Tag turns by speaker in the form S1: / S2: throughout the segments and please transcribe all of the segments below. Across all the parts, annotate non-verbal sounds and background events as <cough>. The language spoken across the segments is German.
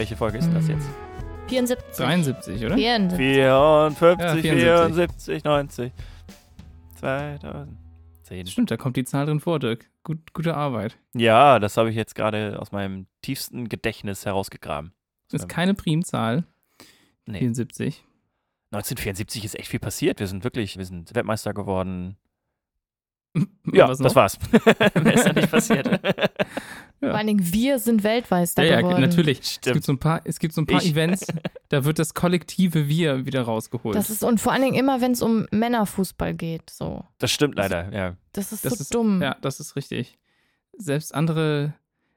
S1: welche Folge ist denn das jetzt?
S2: 74.
S3: 73, oder?
S2: 74.
S1: 54,
S3: Ja,
S1: 74, 90, 2010.
S3: Stimmt, da kommt die Zahl drin vor, Dirk. Gut, gute Arbeit.
S1: Ja, das habe ich jetzt gerade aus meinem tiefsten Gedächtnis herausgegraben.
S3: Ist keine Primzahl.
S1: Nee.
S3: 74.
S1: 1974 ist echt viel passiert. Wir sind wirklich, wir sind Weltmeister geworden. Ja,
S3: Was
S1: das war's. <laughs> Mehr ist ja nicht passiert. <laughs>
S2: Vor allen Dingen, wir sind Weltmeister
S3: Ja, ja,
S2: geworden.
S3: natürlich. Es gibt so ein paar, es gibt so ein paar
S1: Ich.
S3: Events, da wird das kollektive Wir wieder rausgeholt.
S2: Das ist, und vor allen Dingen immer, wenn es um Männerfußball geht. So.
S1: Das stimmt leider, ja.
S2: Das ist
S3: das
S2: so
S3: ist,
S2: dumm.
S3: Ja, das ist richtig. Selbst andere,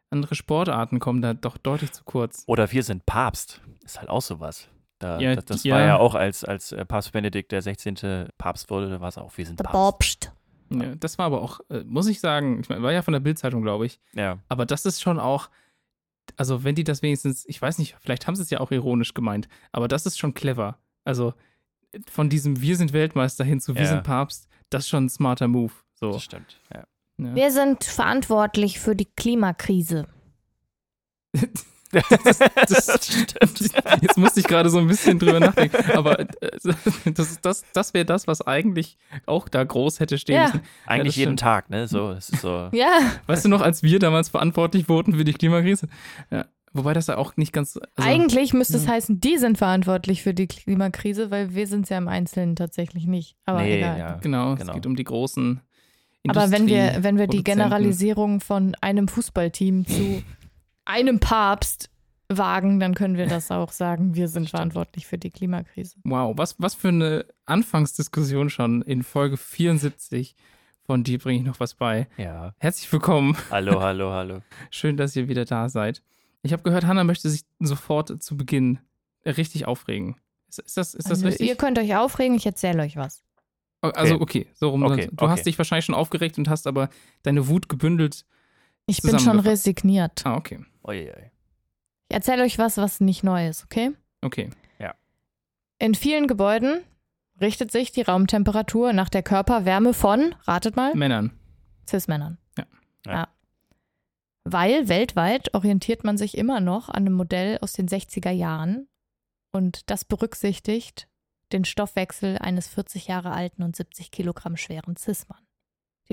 S3: andere Sportarten kommen da doch deutlich zu kurz.
S1: Oder wir sind Papst. Ist halt auch sowas. Da,
S3: Ja,
S1: das das
S3: ja.
S1: war ja auch, als, als äh, Papst Benedikt der 16. Papst wurde, da war es auch, wir sind
S2: Der
S1: Papst.
S2: Bobst.
S3: Ja, das war aber auch, äh, muss ich sagen, ich mein, war ja von der Bildzeitung, glaube ich.
S1: Ja.
S3: Aber das ist schon auch, also wenn die das wenigstens, ich weiß nicht, vielleicht haben sie es ja auch ironisch gemeint, aber das ist schon clever. Also von diesem Wir sind Weltmeister hin zu Wir
S1: Ja.
S3: sind Papst, das ist schon ein smarter Move. So.
S1: Das stimmt. Ja.
S3: Ja.
S2: Wir sind verantwortlich für die Klimakrise. <laughs>
S3: Das, <laughs> Jetzt musste ich gerade so ein bisschen drüber nachdenken. Aber äh, das, das, das wäre das, was eigentlich auch da groß hätte stehen
S2: Ja.
S3: müssen.
S1: Eigentlich
S3: das
S1: jeden
S3: stimmt.
S1: Tag, ne? So, es ist so.
S2: Ja,
S3: Weißt du noch, als wir damals verantwortlich wurden für die Klimakrise? Ja. Wobei das ja auch nicht ganz. Also,
S2: eigentlich müsste es
S3: ja.
S2: heißen, die sind verantwortlich für die Klimakrise, weil wir sind es ja im Einzelnen tatsächlich nicht. Aber
S1: nee,
S2: egal.
S1: ja.
S3: Genau,
S1: Genau.
S3: es geht um die großen.
S2: Aber wenn wir, wenn wir die. Generalisierung von einem Fußballteam zu <laughs> einem Papst wagen, dann können wir das auch sagen. Wir sind
S1: Stimmt.
S2: verantwortlich für die Klimakrise.
S3: Wow, was, was für eine Anfangsdiskussion schon in Folge 74. Von dir bringe ich noch was bei.
S1: Ja.
S3: Herzlich willkommen.
S1: Hallo, <laughs> hallo, hallo.
S3: Schön, dass ihr wieder da seid. Ich habe gehört, Hannah möchte sich sofort zu Beginn richtig aufregen. Ist, ist das, ist das
S2: Also,
S3: richtig?
S2: ihr könnt euch aufregen, ich erzähle euch was.
S3: Also, okay, so rum.
S1: Okay,
S3: du
S1: okay.
S3: hast dich wahrscheinlich schon aufgeregt und hast aber deine Wut gebündelt.
S2: Ich bin schon resigniert.
S3: Ah, okay.
S1: Uiui.
S2: Ich erzähle euch was, was nicht neu ist, okay?
S3: Okay.
S2: In vielen Gebäuden richtet sich die Raumtemperatur nach der Körperwärme von, ratet mal,
S3: Männern.
S2: Cis-Männern.
S3: Ja.
S1: Ja.
S2: Weil weltweit orientiert man sich immer noch an einem Modell aus den 60er Jahren und das berücksichtigt den Stoffwechsel eines 40 Jahre alten und 70 Kilogramm schweren Cis-Mann.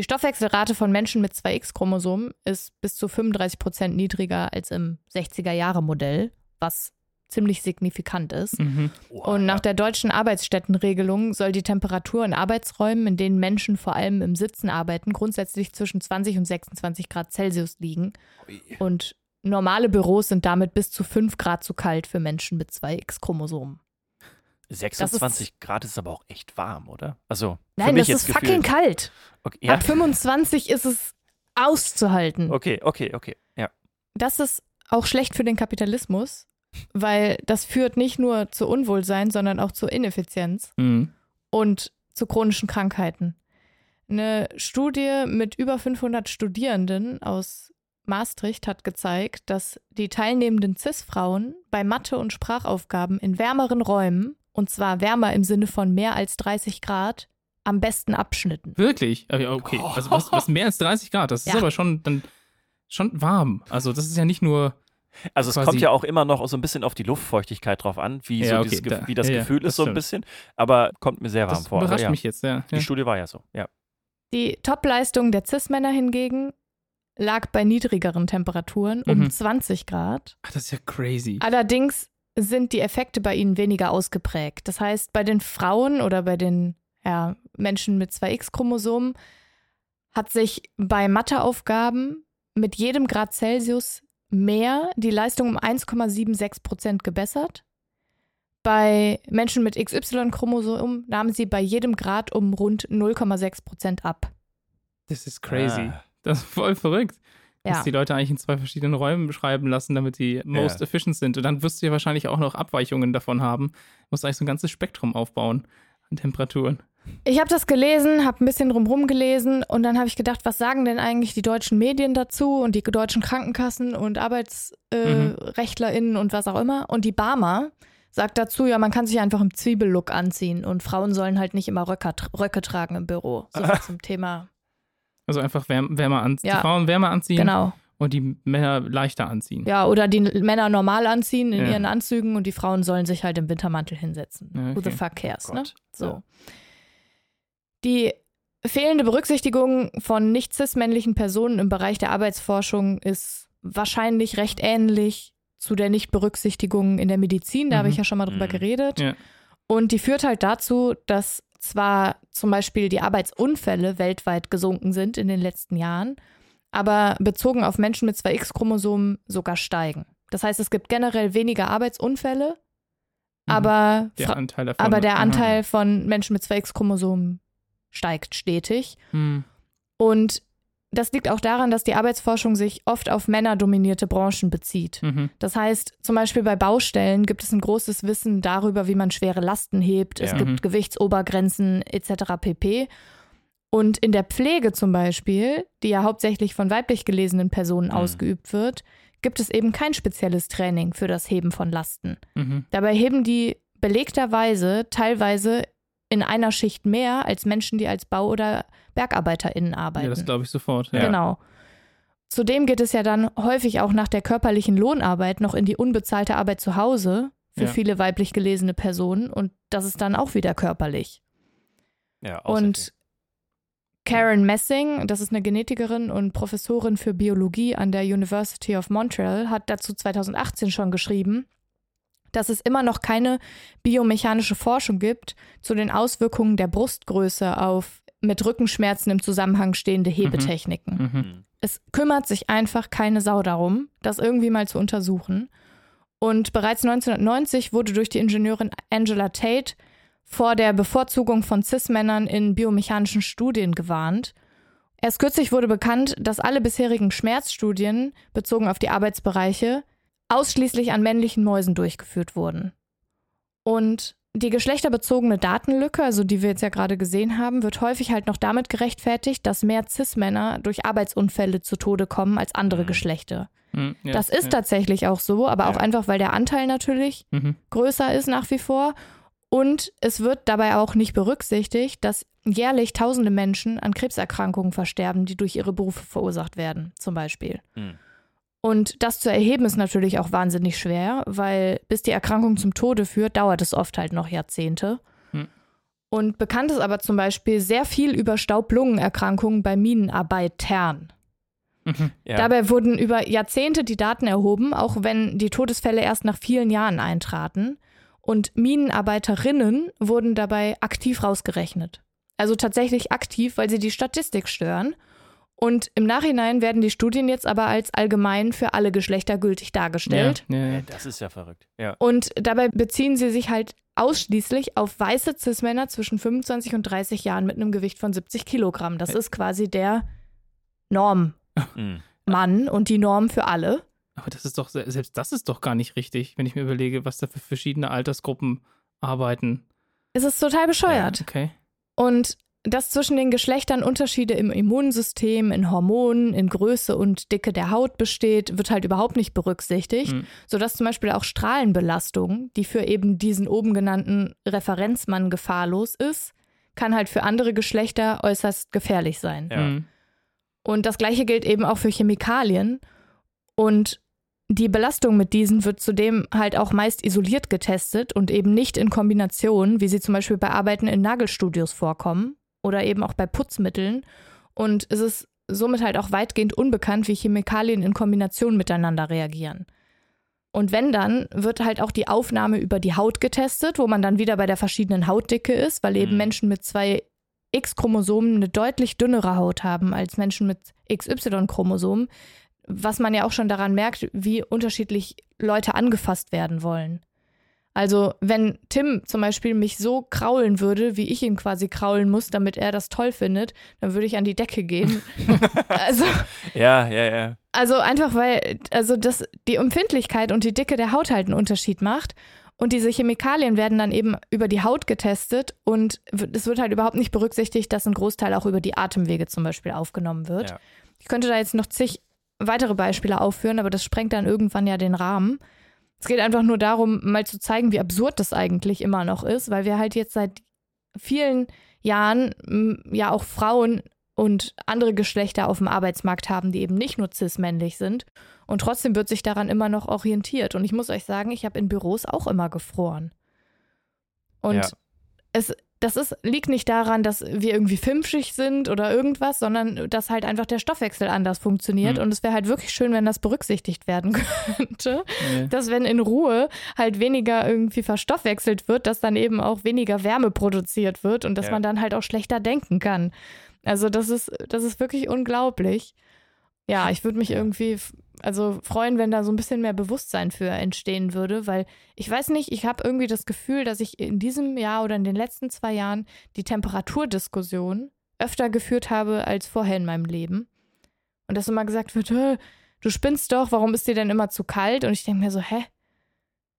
S2: Die Stoffwechselrate von Menschen mit 2X-Chromosomen ist bis zu 35 Prozent niedriger als im 60er-Jahre-Modell, was ziemlich signifikant ist.
S3: Mhm.
S1: Oha,
S2: Und nach der deutschen Arbeitsstättenregelung soll die Temperatur in Arbeitsräumen, in denen Menschen vor allem im Sitzen arbeiten, grundsätzlich zwischen 20 und 26 Grad Celsius liegen.
S1: Ui.
S2: Und normale Büros sind damit bis zu 5 Grad zu kalt für Menschen mit 2X-Chromosomen.
S1: 26 Grad ist aber auch echt warm, oder? Also,
S2: Nein,
S1: mich
S2: das ist fucking
S1: gefühlt.
S2: kalt.
S1: Okay, ja.
S2: Ab 25 ist es auszuhalten.
S1: okay, okay, okay. Ja.
S2: Das ist auch schlecht für den Kapitalismus, weil das führt nicht nur zu Unwohlsein, sondern auch zur Ineffizienz.
S3: Mhm.
S2: und zu chronischen Krankheiten. Eine Studie mit über 500 Studierenden aus Maastricht hat gezeigt, dass die teilnehmenden CIS-Frauen bei Mathe- und Sprachaufgaben in wärmeren Räumen, und zwar wärmer im Sinne von mehr als 30 Grad, am besten abschnitten.
S3: Wirklich? Okay. Also was, was mehr als 30 Grad, das ist
S2: Ja.
S3: aber schon dann schon warm. Also das ist ja nicht nur.
S1: Also es kommt ja auch immer noch so ein bisschen auf die Luftfeuchtigkeit drauf an, wie,
S3: Ja,
S1: so
S3: okay,
S1: dieses,
S3: da-
S1: wie das
S3: ja, ja,
S1: Gefühl
S3: das
S1: ist so ein bisschen. Aber kommt mir sehr warm
S3: Das
S1: vor.
S3: Überrascht
S1: ja,
S3: mich jetzt, ja.
S1: Die
S3: ja.
S1: Studie war ja so, ja.
S2: Die Topleistung der CIS-Männer hingegen lag bei niedrigeren Temperaturen um
S3: Mhm.
S2: 20 Grad.
S3: Ach, das ist ja crazy.
S2: Allerdings sind die Effekte bei ihnen weniger ausgeprägt. Das heißt, bei den Frauen oder bei den ja, Menschen mit 2x-Chromosomen hat sich bei Matheaufgaben mit jedem Grad Celsius mehr die Leistung um 1,76 Prozent gebessert. Bei Menschen mit XY-Chromosom nahmen sie bei jedem Grad um rund 0,6 Prozent ab.
S3: Das ist crazy.
S1: Ah.
S3: Das ist voll verrückt.
S2: Ja.
S3: Dass die Leute eigentlich in zwei verschiedenen Räumen beschreiben lassen, damit die most
S1: Ja.
S3: efficient sind. Und dann wirst du ja wahrscheinlich auch noch Abweichungen davon haben. Du musst eigentlich so ein ganzes Spektrum aufbauen an Temperaturen.
S2: Ich habe das gelesen, habe ein bisschen drumherum gelesen und dann habe ich gedacht, was sagen denn eigentlich die deutschen Medien dazu und die deutschen Krankenkassen und ArbeitsrechtlerInnen äh,
S3: Mhm.
S2: Und was auch immer. Und die Barmer sagt dazu, ja, man kann sich einfach im Zwiebellook anziehen und Frauen sollen halt nicht immer Röcker, Röcke tragen im Büro. So viel <laughs> zum Thema.
S3: Also einfach wärm, wärmer anziehen.
S2: Ja.
S3: Die Frauen wärmer anziehen
S2: Genau.
S3: Und die Männer leichter anziehen.
S2: Ja, oder die Männer normal anziehen in
S3: Ja.
S2: ihren Anzügen und die Frauen sollen sich halt im Wintermantel hinsetzen.
S3: Ja,
S2: Who the
S3: okay.
S2: fuck cares,
S1: Oh
S2: ne? So. Die fehlende Berücksichtigung von nicht cis-männlichen Personen im Bereich der Arbeitsforschung ist wahrscheinlich recht ähnlich zu der Nichtberücksichtigung in der Medizin. Da habe
S3: Mhm.
S2: ich ja schon mal drüber
S1: Mhm.
S2: geredet.
S3: Ja.
S2: Und die führt halt dazu, dass zwar zum Beispiel die Arbeitsunfälle weltweit gesunken sind in den letzten Jahren, aber bezogen auf Menschen mit zwei X-Chromosomen sogar steigen. Das heißt, es gibt generell weniger Arbeitsunfälle,
S3: Mhm.
S2: aber,
S3: Der Anteil davon.
S2: aber der. Anteil von Menschen mit zwei X-Chromosomen steigt stetig.
S3: Hm.
S2: Und das liegt auch daran, dass die Arbeitsforschung sich oft auf männerdominierte Branchen bezieht.
S3: Mhm.
S2: Das heißt, zum Beispiel bei Baustellen gibt es ein großes Wissen darüber, wie man schwere Lasten hebt. Es
S1: Ja.
S2: gibt
S3: Mhm.
S2: Gewichtsobergrenzen etc. pp. Und in der Pflege zum Beispiel, die ja hauptsächlich von weiblich gelesenen Personen
S1: Mhm.
S2: ausgeübt wird, gibt es eben kein spezielles Training für das Heben von Lasten.
S3: Mhm.
S2: Dabei heben die belegterweise teilweise in einer Schicht mehr als Menschen, die als Bau- oder BergarbeiterInnen arbeiten.
S3: Ja, das glaube ich sofort. Ja.
S2: Genau. Zudem geht es ja dann häufig auch nach der körperlichen Lohnarbeit noch in die unbezahlte Arbeit zu Hause für
S3: Ja.
S2: viele weiblich gelesene Personen und das ist dann auch wieder körperlich.
S1: Ja,
S2: Und Karen Messing, das ist eine Genetikerin und Professorin für Biologie an der University of Montreal, hat dazu 2018 schon geschrieben, dass es immer noch keine biomechanische Forschung gibt zu den Auswirkungen der Brustgröße auf mit Rückenschmerzen im Zusammenhang stehende Hebetechniken.
S3: Mhm.
S1: Mhm.
S2: Es kümmert sich einfach keine Sau darum, das irgendwie mal zu untersuchen. Und bereits 1990 wurde durch die Ingenieurin Angela Tate vor der Bevorzugung von Cis-Männern in biomechanischen Studien gewarnt. Erst kürzlich wurde bekannt, dass alle bisherigen Schmerzstudien bezogen auf die Arbeitsbereiche ausschließlich an männlichen Mäusen durchgeführt wurden. Und die geschlechterbezogene Datenlücke, also die wir jetzt ja gerade gesehen haben, wird häufig halt noch damit gerechtfertigt, dass mehr Cis-Männer durch Arbeitsunfälle zu Tode kommen als andere
S1: Mhm.
S2: Geschlechter.
S3: Mhm. Ja,
S2: das ist
S3: ja.
S2: tatsächlich auch so, aber auch
S1: Ja.
S2: einfach, weil der Anteil natürlich
S3: Mhm.
S2: größer ist nach wie vor. Und es wird dabei auch nicht berücksichtigt, dass jährlich tausende Menschen an Krebserkrankungen versterben, die durch ihre Berufe verursacht werden, zum Beispiel.
S1: Mhm.
S2: Und das zu erheben ist natürlich auch wahnsinnig schwer, weil bis die Erkrankung zum Tode führt, dauert es oft halt noch Jahrzehnte.
S3: Hm.
S2: Und bekannt ist aber zum Beispiel sehr viel über Staublungenerkrankungen bei Minenarbeitern.
S3: Mhm. <laughs>
S1: Ja.
S2: Dabei wurden über Jahrzehnte die Daten erhoben, auch wenn die Todesfälle erst nach vielen Jahren eintraten. Und Minenarbeiterinnen wurden dabei aktiv rausgerechnet. Also tatsächlich aktiv, weil sie die Statistik stören. Und im Nachhinein werden die Studien jetzt aber als allgemein für alle Geschlechter gültig dargestellt.
S3: Ja, ja,
S1: Ja,
S3: ja.
S1: das ist ja verrückt. Ja.
S2: Und dabei beziehen sie sich halt ausschließlich auf weiße Cis-Männer zwischen 25 und 30 Jahren mit einem Gewicht von 70 Kilogramm. Das ist quasi der Normmann
S1: Mhm.
S2: und die Norm für alle.
S3: Aber das ist doch, se- selbst das ist doch gar nicht richtig, wenn ich mir überlege, was da für verschiedene Altersgruppen arbeiten.
S2: Es ist total bescheuert.
S3: Okay.
S2: Und dass zwischen den Geschlechtern Unterschiede im Immunsystem, in Hormonen, in Größe und Dicke der Haut besteht, wird halt überhaupt nicht berücksichtigt,
S3: Hm.
S2: sodass zum Beispiel auch Strahlenbelastung, die für eben diesen oben genannten Referenzmann gefahrlos ist, kann halt für andere Geschlechter äußerst gefährlich sein.
S1: Ja.
S3: Mhm.
S2: Und das gleiche gilt eben auch für Chemikalien. Und die Belastung mit diesen wird zudem halt auch meist isoliert getestet und eben nicht in Kombination, wie sie zum Beispiel bei Arbeiten in Nagelstudios vorkommen oder eben auch bei Putzmitteln. Und es ist somit halt auch weitgehend unbekannt, wie Chemikalien in Kombination miteinander reagieren. Und wenn dann, wird halt auch die Aufnahme über die Haut getestet, wo man dann wieder bei der verschiedenen Hautdicke ist, weil eben
S1: Mhm.
S2: Menschen mit zwei X-Chromosomen eine deutlich dünnere Haut haben als Menschen mit XY-Chromosomen, was man ja auch schon daran merkt, wie unterschiedlich Leute angefasst werden wollen. Also wenn Tim zum Beispiel mich so kraulen würde, wie ich ihn quasi kraulen muss, damit er das toll findet, dann würde ich an die Decke gehen. <laughs> also,
S1: ja, ja, ja.
S2: also einfach weil, also das, die Empfindlichkeit und die Dicke der Haut halt einen Unterschied macht. Und diese Chemikalien werden dann eben über die Haut getestet und es wird halt überhaupt nicht berücksichtigt, dass ein Großteil auch über die Atemwege zum Beispiel aufgenommen wird.
S1: Ja.
S2: Ich könnte da jetzt noch zig weitere Beispiele aufführen, aber das sprengt dann irgendwann ja den Rahmen. Es geht einfach nur darum, mal zu zeigen, wie absurd das eigentlich immer noch ist, weil wir halt jetzt seit vielen Jahren ja auch Frauen und andere Geschlechter auf dem Arbeitsmarkt haben, die eben nicht nur cis-männlich sind. Und trotzdem wird sich daran immer noch orientiert. Und ich muss euch sagen, ich habe in Büros auch immer gefroren. Und
S1: Ja.
S2: es, das ist, liegt nicht daran, dass wir irgendwie filmschig sind oder irgendwas, sondern dass halt einfach der Stoffwechsel anders funktioniert.
S3: Mhm.
S2: Und es wäre halt wirklich schön, wenn das berücksichtigt werden <laughs> könnte
S3: Nee.
S2: dass wenn in Ruhe halt weniger irgendwie verstoffwechselt wird, dass dann eben auch weniger Wärme produziert wird und dass
S1: Ja.
S2: man dann halt auch schlechter denken kann. Also das ist, das ist wirklich unglaublich. Ja, ich würde mich irgendwie also freuen, wenn da so ein bisschen mehr Bewusstsein für entstehen würde, weil ich weiß nicht, ich habe irgendwie das Gefühl, dass ich in diesem Jahr oder in den letzten zwei Jahren die Temperaturdiskussion öfter geführt habe als vorher in meinem Leben. Und dass immer gesagt wird, "Hä, du spinnst doch, warum ist dir denn immer zu kalt? Und ich denke mir so, hä?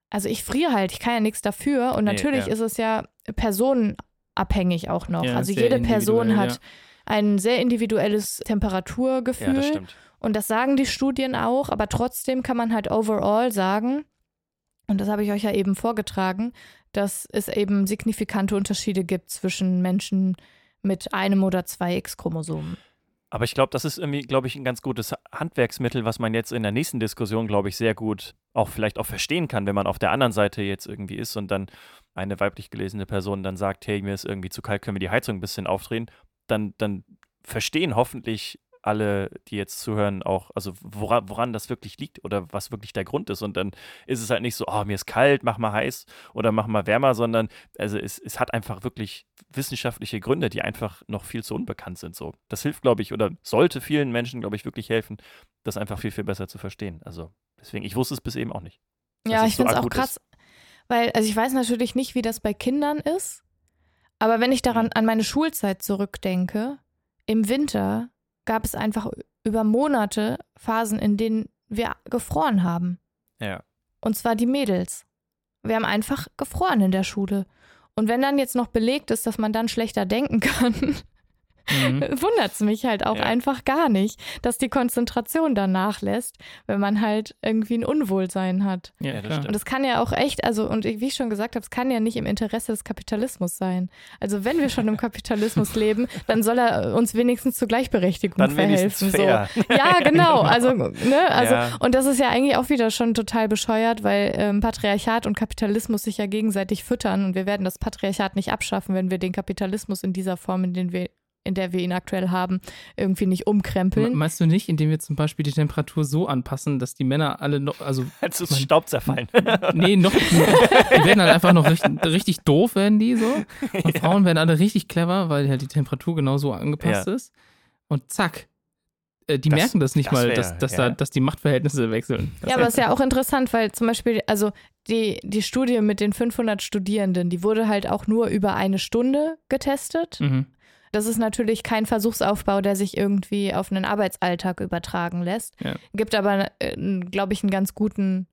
S2: Also ich friere halt, ich kann ja nichts dafür. Und
S1: Nee,
S2: natürlich
S1: ja.
S2: ist es ja personenabhängig auch noch.
S3: Ja,
S2: also jede Person hat ein sehr individuelles
S1: Ja,
S2: Temperaturgefühl.
S1: das stimmt.
S2: Und das sagen die Studien auch, aber trotzdem kann man halt overall sagen, und das habe ich euch ja eben vorgetragen, dass es eben signifikante Unterschiede gibt zwischen Menschen mit einem oder zwei X-Chromosomen.
S1: Aber ich glaube, das ist irgendwie, glaube ich, ein ganz gutes Handwerksmittel, was man jetzt in der nächsten Diskussion, glaube ich, sehr gut auch vielleicht auch verstehen kann, wenn man auf der anderen Seite jetzt irgendwie ist und dann eine weiblich gelesene Person dann sagt, hey, mir ist irgendwie zu kalt, können wir die Heizung ein bisschen aufdrehen, dann, dann verstehen hoffentlich alle, die jetzt zuhören, auch, also woran, woran das wirklich liegt oder was wirklich der Grund ist. Und dann ist es halt nicht so, oh, mir ist kalt, mach mal heiß oder mach mal wärmer, sondern also es, es hat einfach wirklich wissenschaftliche Gründe, die einfach noch viel zu unbekannt sind. So. Das hilft, glaube ich, oder sollte vielen Menschen, glaube ich, wirklich helfen, das einfach viel, viel besser zu verstehen. Also deswegen, ich wusste es bis eben auch nicht.
S2: Ja, ich
S1: so
S2: finde es auch krass,
S1: ist.
S2: weil, also ich weiß natürlich nicht, wie das bei Kindern ist, aber wenn ich daran
S1: Mhm.
S2: an meine Schulzeit zurückdenke, im Winter gab es einfach über Monate Phasen, in denen wir gefroren haben.
S1: Ja.
S2: Und zwar die Mädels. Wir haben einfach gefroren in der Schule. Und wenn dann jetzt noch belegt ist, dass man dann schlechter denken <laughs> kann,
S3: Mhm. <laughs>
S2: wundert es mich halt auch
S1: Ja.
S2: einfach gar nicht, dass die Konzentration dann nachlässt, wenn man halt irgendwie ein Unwohlsein hat.
S3: Ja,
S1: Ja, das stimmt.
S2: Und es kann ja auch echt, also, und wie ich schon gesagt habe, es kann ja nicht im Interesse des Kapitalismus sein. Also, wenn wir schon im Kapitalismus <laughs> leben, dann soll er uns wenigstens zur Gleichberechtigung
S1: Dann
S2: verhelfen. So.
S1: fair.
S2: Ja, <laughs> genau. Also, ne, also,
S1: Ja.
S2: und das ist ja eigentlich auch wieder schon total bescheuert, weil ähm, Patriarchat und Kapitalismus sich ja gegenseitig füttern und wir werden das Patriarchat nicht abschaffen, wenn wir den Kapitalismus in dieser Form, in, den wir, in der wir ihn aktuell haben, irgendwie nicht
S3: Me-
S2: umkrempeln.
S3: Meinst du nicht, indem wir zum Beispiel die Temperatur so anpassen, dass die Männer alle noch, also <laughs>
S1: Als ist Staub zerfallen. <laughs>
S3: nee, noch, die werden dann einfach noch richtig, richtig doof, werden die so. <laughs> Und Frauen werden alle richtig clever, weil halt die Temperatur genau so angepasst
S1: Ja.
S3: ist. Und zack, äh, die
S1: Das-
S3: merken das nicht
S1: das
S3: mal,
S1: wär-
S3: dass, dass,
S1: ja.
S3: da, dass die Machtverhältnisse wechseln. Das
S2: Ja, aber es ist ja auch interessant, weil zum Beispiel, also die, die Studie mit den 500 Studierenden, die wurde halt auch nur über eine Stunde getestet.
S3: Mhm.
S2: Das ist natürlich kein Versuchsaufbau, der sich irgendwie auf einen Arbeitsalltag übertragen lässt.
S3: Ja.
S2: Gibt aber, äh, glaube ich, einen ganz guten,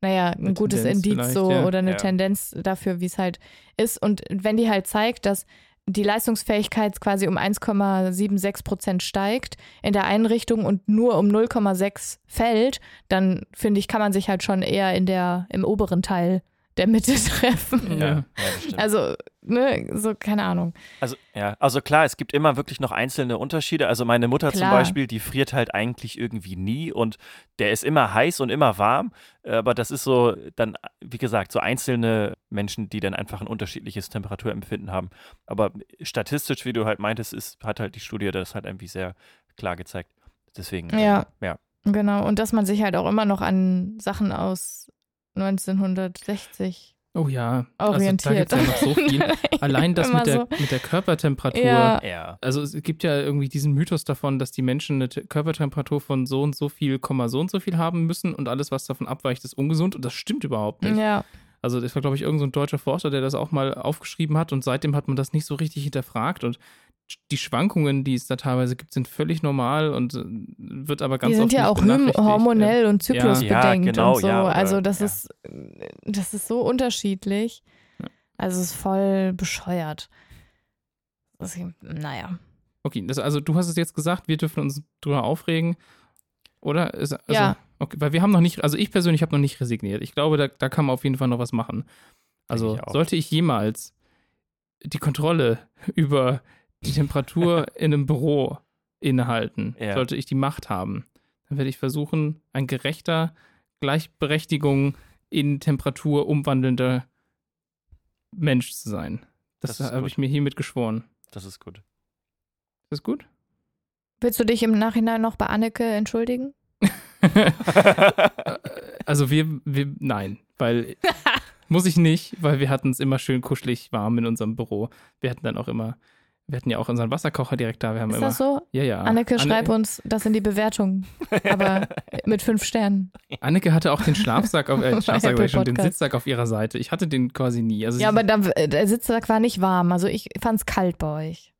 S2: naja, ein
S3: Eine
S2: gutes
S3: Tendenz
S2: Indiz so
S3: ja.
S2: oder eine
S1: Ja.
S2: Tendenz dafür, wie es halt ist. Und wenn die halt zeigt, dass die Leistungsfähigkeit quasi um 1,76 Prozent steigt in der einen Richtung und nur um 0,6 fällt, dann finde ich, kann man sich halt schon eher in der, im oberen Teil der Mitte <laughs> treffen.
S3: Ja.
S1: ja.
S2: Also, ne, so, keine Ahnung.
S1: Also, ja, also klar, es gibt immer wirklich noch einzelne Unterschiede. Also meine Mutter zum
S2: Klar.
S1: Beispiel, die friert halt eigentlich irgendwie nie und der ist immer heiß und immer warm. Aber das ist so dann, wie gesagt, so einzelne Menschen, die dann einfach ein unterschiedliches Temperaturempfinden haben. Aber statistisch, wie du halt meintest, ist, hat halt die Studie das halt irgendwie sehr klar gezeigt. Deswegen,
S2: Ja.
S1: ja.
S2: Genau, und dass man sich halt auch immer noch an Sachen aus 1960
S3: Oh ja,
S2: orientiert.
S3: Also, da gibt's ja noch so viel. <laughs> Allein das mit der,
S2: so.
S3: mit der Körpertemperatur.
S2: Ja.
S3: Also es gibt ja irgendwie diesen Mythos davon, dass die Menschen eine Te- Körpertemperatur von so und so viel, Komma so und so viel haben müssen und alles, was davon abweicht, ist ungesund und das stimmt überhaupt nicht.
S2: Ja,
S3: Also das war, glaube ich, irgendein so ein deutscher Forscher, der das auch mal aufgeschrieben hat und seitdem hat man das nicht so richtig hinterfragt und die Schwankungen, die es da teilweise gibt, sind völlig normal und äh, wird aber ganz
S2: die sind
S3: oft
S2: ja auch
S3: benachrichtigt.
S2: hormonell und
S1: Ja,
S2: zyklusbedingt
S1: genau,
S2: und so.
S1: ja, oder-
S2: also das
S1: ja.
S2: ist das ist so unterschiedlich.
S3: Ja.
S2: Also es ist voll bescheuert. Das ist, naja.
S3: Okay, das, also du hast es jetzt gesagt, wir dürfen uns drüber aufregen, oder? Ist, also,
S2: Ja.
S3: Okay, weil wir haben noch nicht, also ich persönlich habe noch nicht resigniert. Ich glaube, da, da kann man auf jeden Fall noch was machen. Also
S1: ich
S3: sollte ich jemals die Kontrolle <laughs> über die Temperatur <laughs> in einem Büro innehalten,
S1: Ja.
S3: sollte ich die Macht haben, dann werde ich versuchen, ein gerechter, Gleichberechtigung in Temperatur umwandelnder Mensch zu sein. Das,
S1: Das ist
S3: habe ich mir hiermit geschworen.
S1: Das ist gut.
S3: Ist das gut?
S2: Willst du dich im Nachhinein noch bei Anneke entschuldigen? <laughs>
S3: also wir, wir, nein, weil <laughs> muss ich nicht, weil wir hatten es immer schön kuschelig warm in unserem Büro. Wir hatten dann auch immer, wir hatten ja auch unseren Wasserkocher direkt da. Wir haben
S2: Ist
S3: immer,
S2: das so?
S3: ja, ja.
S2: Anneke,
S3: Anne-
S2: schreib uns das in die Bewertung. Aber <laughs> mit fünf Sternen.
S3: Anneke hatte auch den Schlafsack, auf, äh, <laughs> Schlafsack, schon, den. Sitzsack auf ihrer Seite. Ich hatte den quasi nie. Also
S2: Ja, aber da, der Sitzsack war nicht warm. Also ich fand's kalt bei euch.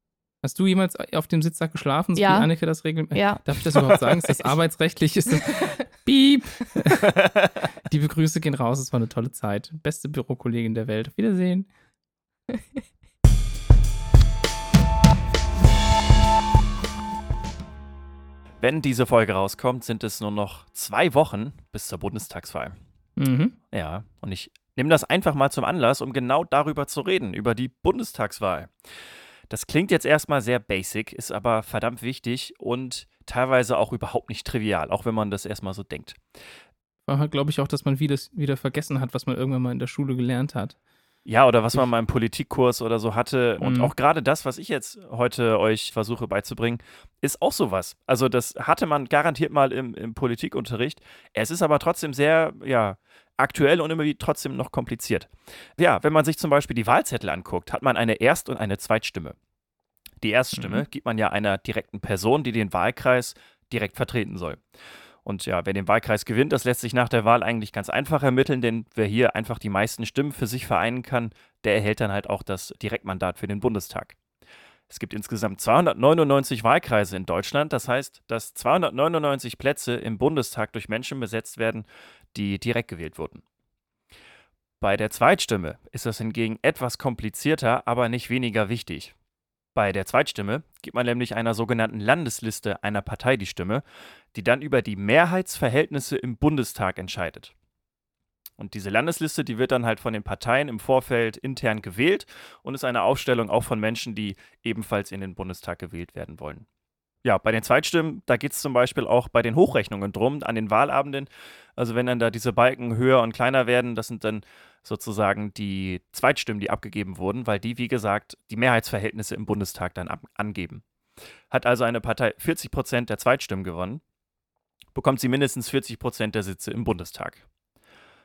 S3: hast du jemals auf dem Sitzsack geschlafen, so
S2: Ja.
S3: wie Anneke das regelt?
S2: Ja.
S3: Darf ich das überhaupt sagen? Ist das <laughs> arbeitsrechtlich? Ist das Piep! Liebe Grüße gehen raus, es war eine tolle Zeit. Beste Bürokollegin der Welt. Auf Wiedersehen.
S1: Wenn diese Folge rauskommt, sind es nur noch zwei Wochen bis zur Bundestagswahl.
S3: Mhm.
S1: Ja, und ich nehme das einfach mal zum Anlass, um genau darüber zu reden, über die Bundestagswahl. Das klingt jetzt erstmal sehr basic, ist aber verdammt wichtig und teilweise auch überhaupt nicht trivial, auch wenn man das erstmal so denkt.
S3: War halt, glaube ich, auch, dass man wieder, wieder vergessen hat, was man irgendwann mal in der Schule gelernt hat.
S1: Ja, oder was man mal im Politikkurs oder so hatte. Und
S3: Mhm.
S1: auch gerade das, was ich jetzt heute euch versuche beizubringen, ist auch sowas. Also das hatte man garantiert mal im, im Politikunterricht. Es ist aber trotzdem sehr, ja, aktuell und immer wie trotzdem noch kompliziert. Ja, wenn man sich zum Beispiel die Wahlzettel anguckt, hat man eine Erst- und eine Zweitstimme. Die Erststimme gibt man ja einer direkten Person, die den Wahlkreis direkt vertreten soll. Und ja, wer den Wahlkreis gewinnt, das lässt sich nach der Wahl eigentlich ganz einfach ermitteln, denn wer hier einfach die meisten Stimmen für sich vereinen kann, der erhält dann halt auch das Direktmandat für den Bundestag. Es gibt insgesamt 299 Wahlkreise in Deutschland, das heißt, dass 299 Plätze im Bundestag durch Menschen besetzt werden, die direkt gewählt wurden. Bei der Zweitstimme ist das hingegen etwas komplizierter, aber nicht weniger wichtig. Bei der Zweitstimme gibt man nämlich einer sogenannten Landesliste einer Partei die Stimme, die dann über die Mehrheitsverhältnisse im Bundestag entscheidet. Und diese Landesliste, die wird dann halt von den Parteien im Vorfeld intern gewählt und ist eine Aufstellung auch von Menschen, die ebenfalls in den Bundestag gewählt werden wollen. Ja, bei den Zweitstimmen, da geht es zum Beispiel auch bei den Hochrechnungen drum, an den Wahlabenden. Also wenn dann da diese Balken höher und kleiner werden, das sind dann sozusagen die Zweitstimmen, die abgegeben wurden, weil die, wie gesagt, die Mehrheitsverhältnisse im Bundestag dann angeben. Hat also eine Partei 40 Prozent der Zweitstimmen gewonnen, bekommt sie mindestens 40 Prozent der Sitze im Bundestag.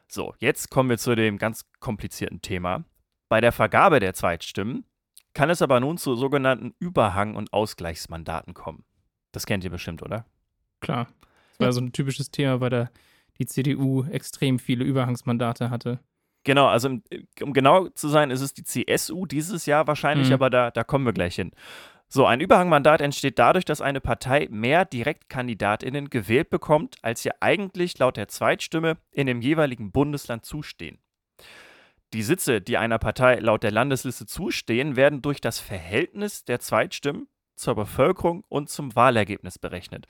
S1: So, jetzt kommen wir zu dem ganz komplizierten Thema. Bei der Vergabe der Zweitstimmen kann es aber nun zu sogenannten Überhang- und Ausgleichsmandaten kommen. Das kennt ihr bestimmt, oder?
S3: Klar. Das war
S2: Ja.
S3: so ein typisches Thema, weil da die CDU extrem viele Überhangsmandate hatte.
S1: Genau, also um genau zu sein, ist es die CSU dieses Jahr wahrscheinlich,
S3: Mhm.
S1: aber da, da kommen wir gleich hin. So, ein Überhangmandat entsteht dadurch, dass eine Partei mehr DirektkandidatInnen gewählt bekommt, als ihr eigentlich laut der Zweitstimme in dem jeweiligen Bundesland zustehen. Die Sitze, die einer Partei laut der Landesliste zustehen, werden durch das Verhältnis der Zweitstimmen zur Bevölkerung und zum Wahlergebnis berechnet.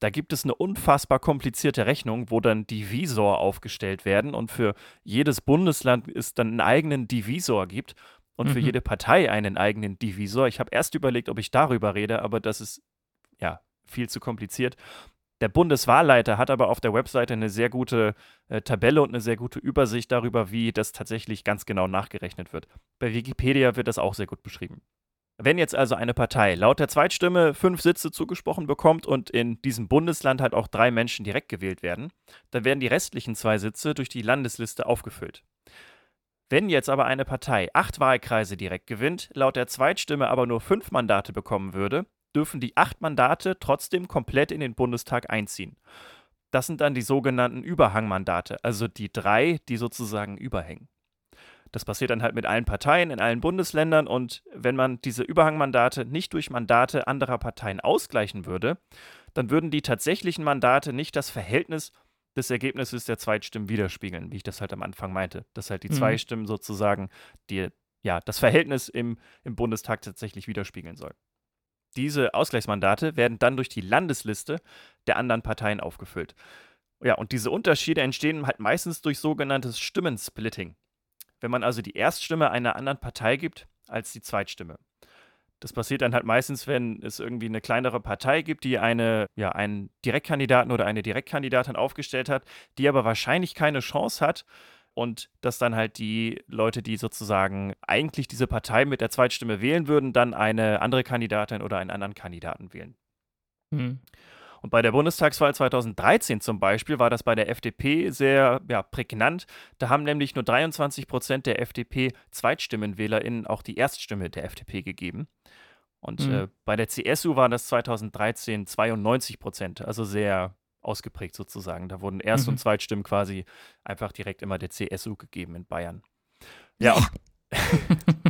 S1: Da gibt es eine unfassbar komplizierte Rechnung, wo dann Divisor aufgestellt werden und für jedes Bundesland es dann einen eigenen Divisor gibt und für
S3: Mhm.
S1: jede Partei einen eigenen Divisor. Ich habe erst überlegt, ob ich darüber rede, aber das ist ja viel zu kompliziert. Der Bundeswahlleiter hat aber auf der Webseite eine sehr gute äh, Tabelle und eine sehr gute Übersicht darüber, wie das tatsächlich ganz genau nachgerechnet wird. Bei Wikipedia wird das auch sehr gut beschrieben. Wenn jetzt also eine Partei laut der Zweitstimme fünf Sitze zugesprochen bekommt und in diesem Bundesland halt auch drei Menschen direkt gewählt werden, dann werden die restlichen zwei Sitze durch die Landesliste aufgefüllt. Wenn jetzt aber eine Partei acht Wahlkreise direkt gewinnt, laut der Zweitstimme aber nur fünf Mandate bekommen würde, dürfen die acht Mandate trotzdem komplett in den Bundestag einziehen. Das sind dann die sogenannten Überhangmandate, also die drei, die sozusagen überhängen. Das passiert dann halt mit allen Parteien in allen Bundesländern und wenn man diese Überhangmandate nicht durch Mandate anderer Parteien ausgleichen würde, dann würden die tatsächlichen Mandate nicht das Verhältnis des Ergebnisses der Zweitstimmen widerspiegeln, wie ich das halt am Anfang meinte. Dass halt die
S3: Mhm.
S1: zwei Stimmen sozusagen die, ja, das Verhältnis im, im Bundestag tatsächlich widerspiegeln soll. Diese Ausgleichsmandate werden dann durch die Landesliste der anderen Parteien aufgefüllt. Ja, und diese Unterschiede entstehen halt meistens durch sogenanntes Stimmensplitting. Wenn man also die Erststimme einer anderen Partei gibt als die Zweitstimme. Das passiert dann halt meistens, wenn es irgendwie eine kleinere Partei gibt, die eine, ja, einen Direktkandidaten oder eine Direktkandidatin aufgestellt hat, die aber wahrscheinlich keine Chance hat. Und dass dann halt die Leute, die sozusagen eigentlich diese Partei mit der Zweitstimme wählen würden, dann eine andere Kandidatin oder einen anderen Kandidaten wählen.
S3: Hm.
S1: Und bei der Bundestagswahl 2013 zum Beispiel war das bei der FDP sehr ja, prägnant. Da haben nämlich nur 23 Prozent der FDP-ZweitstimmenwählerInnen auch die Erststimme der FDP gegeben. Und
S3: Mhm.
S1: äh, bei der CSU waren das 2013 92 Prozent, also sehr ausgeprägt sozusagen. Da wurden Erst-
S3: Mhm.
S1: und Zweitstimmen quasi einfach direkt immer der CSU gegeben in Bayern. Ja, <laughs>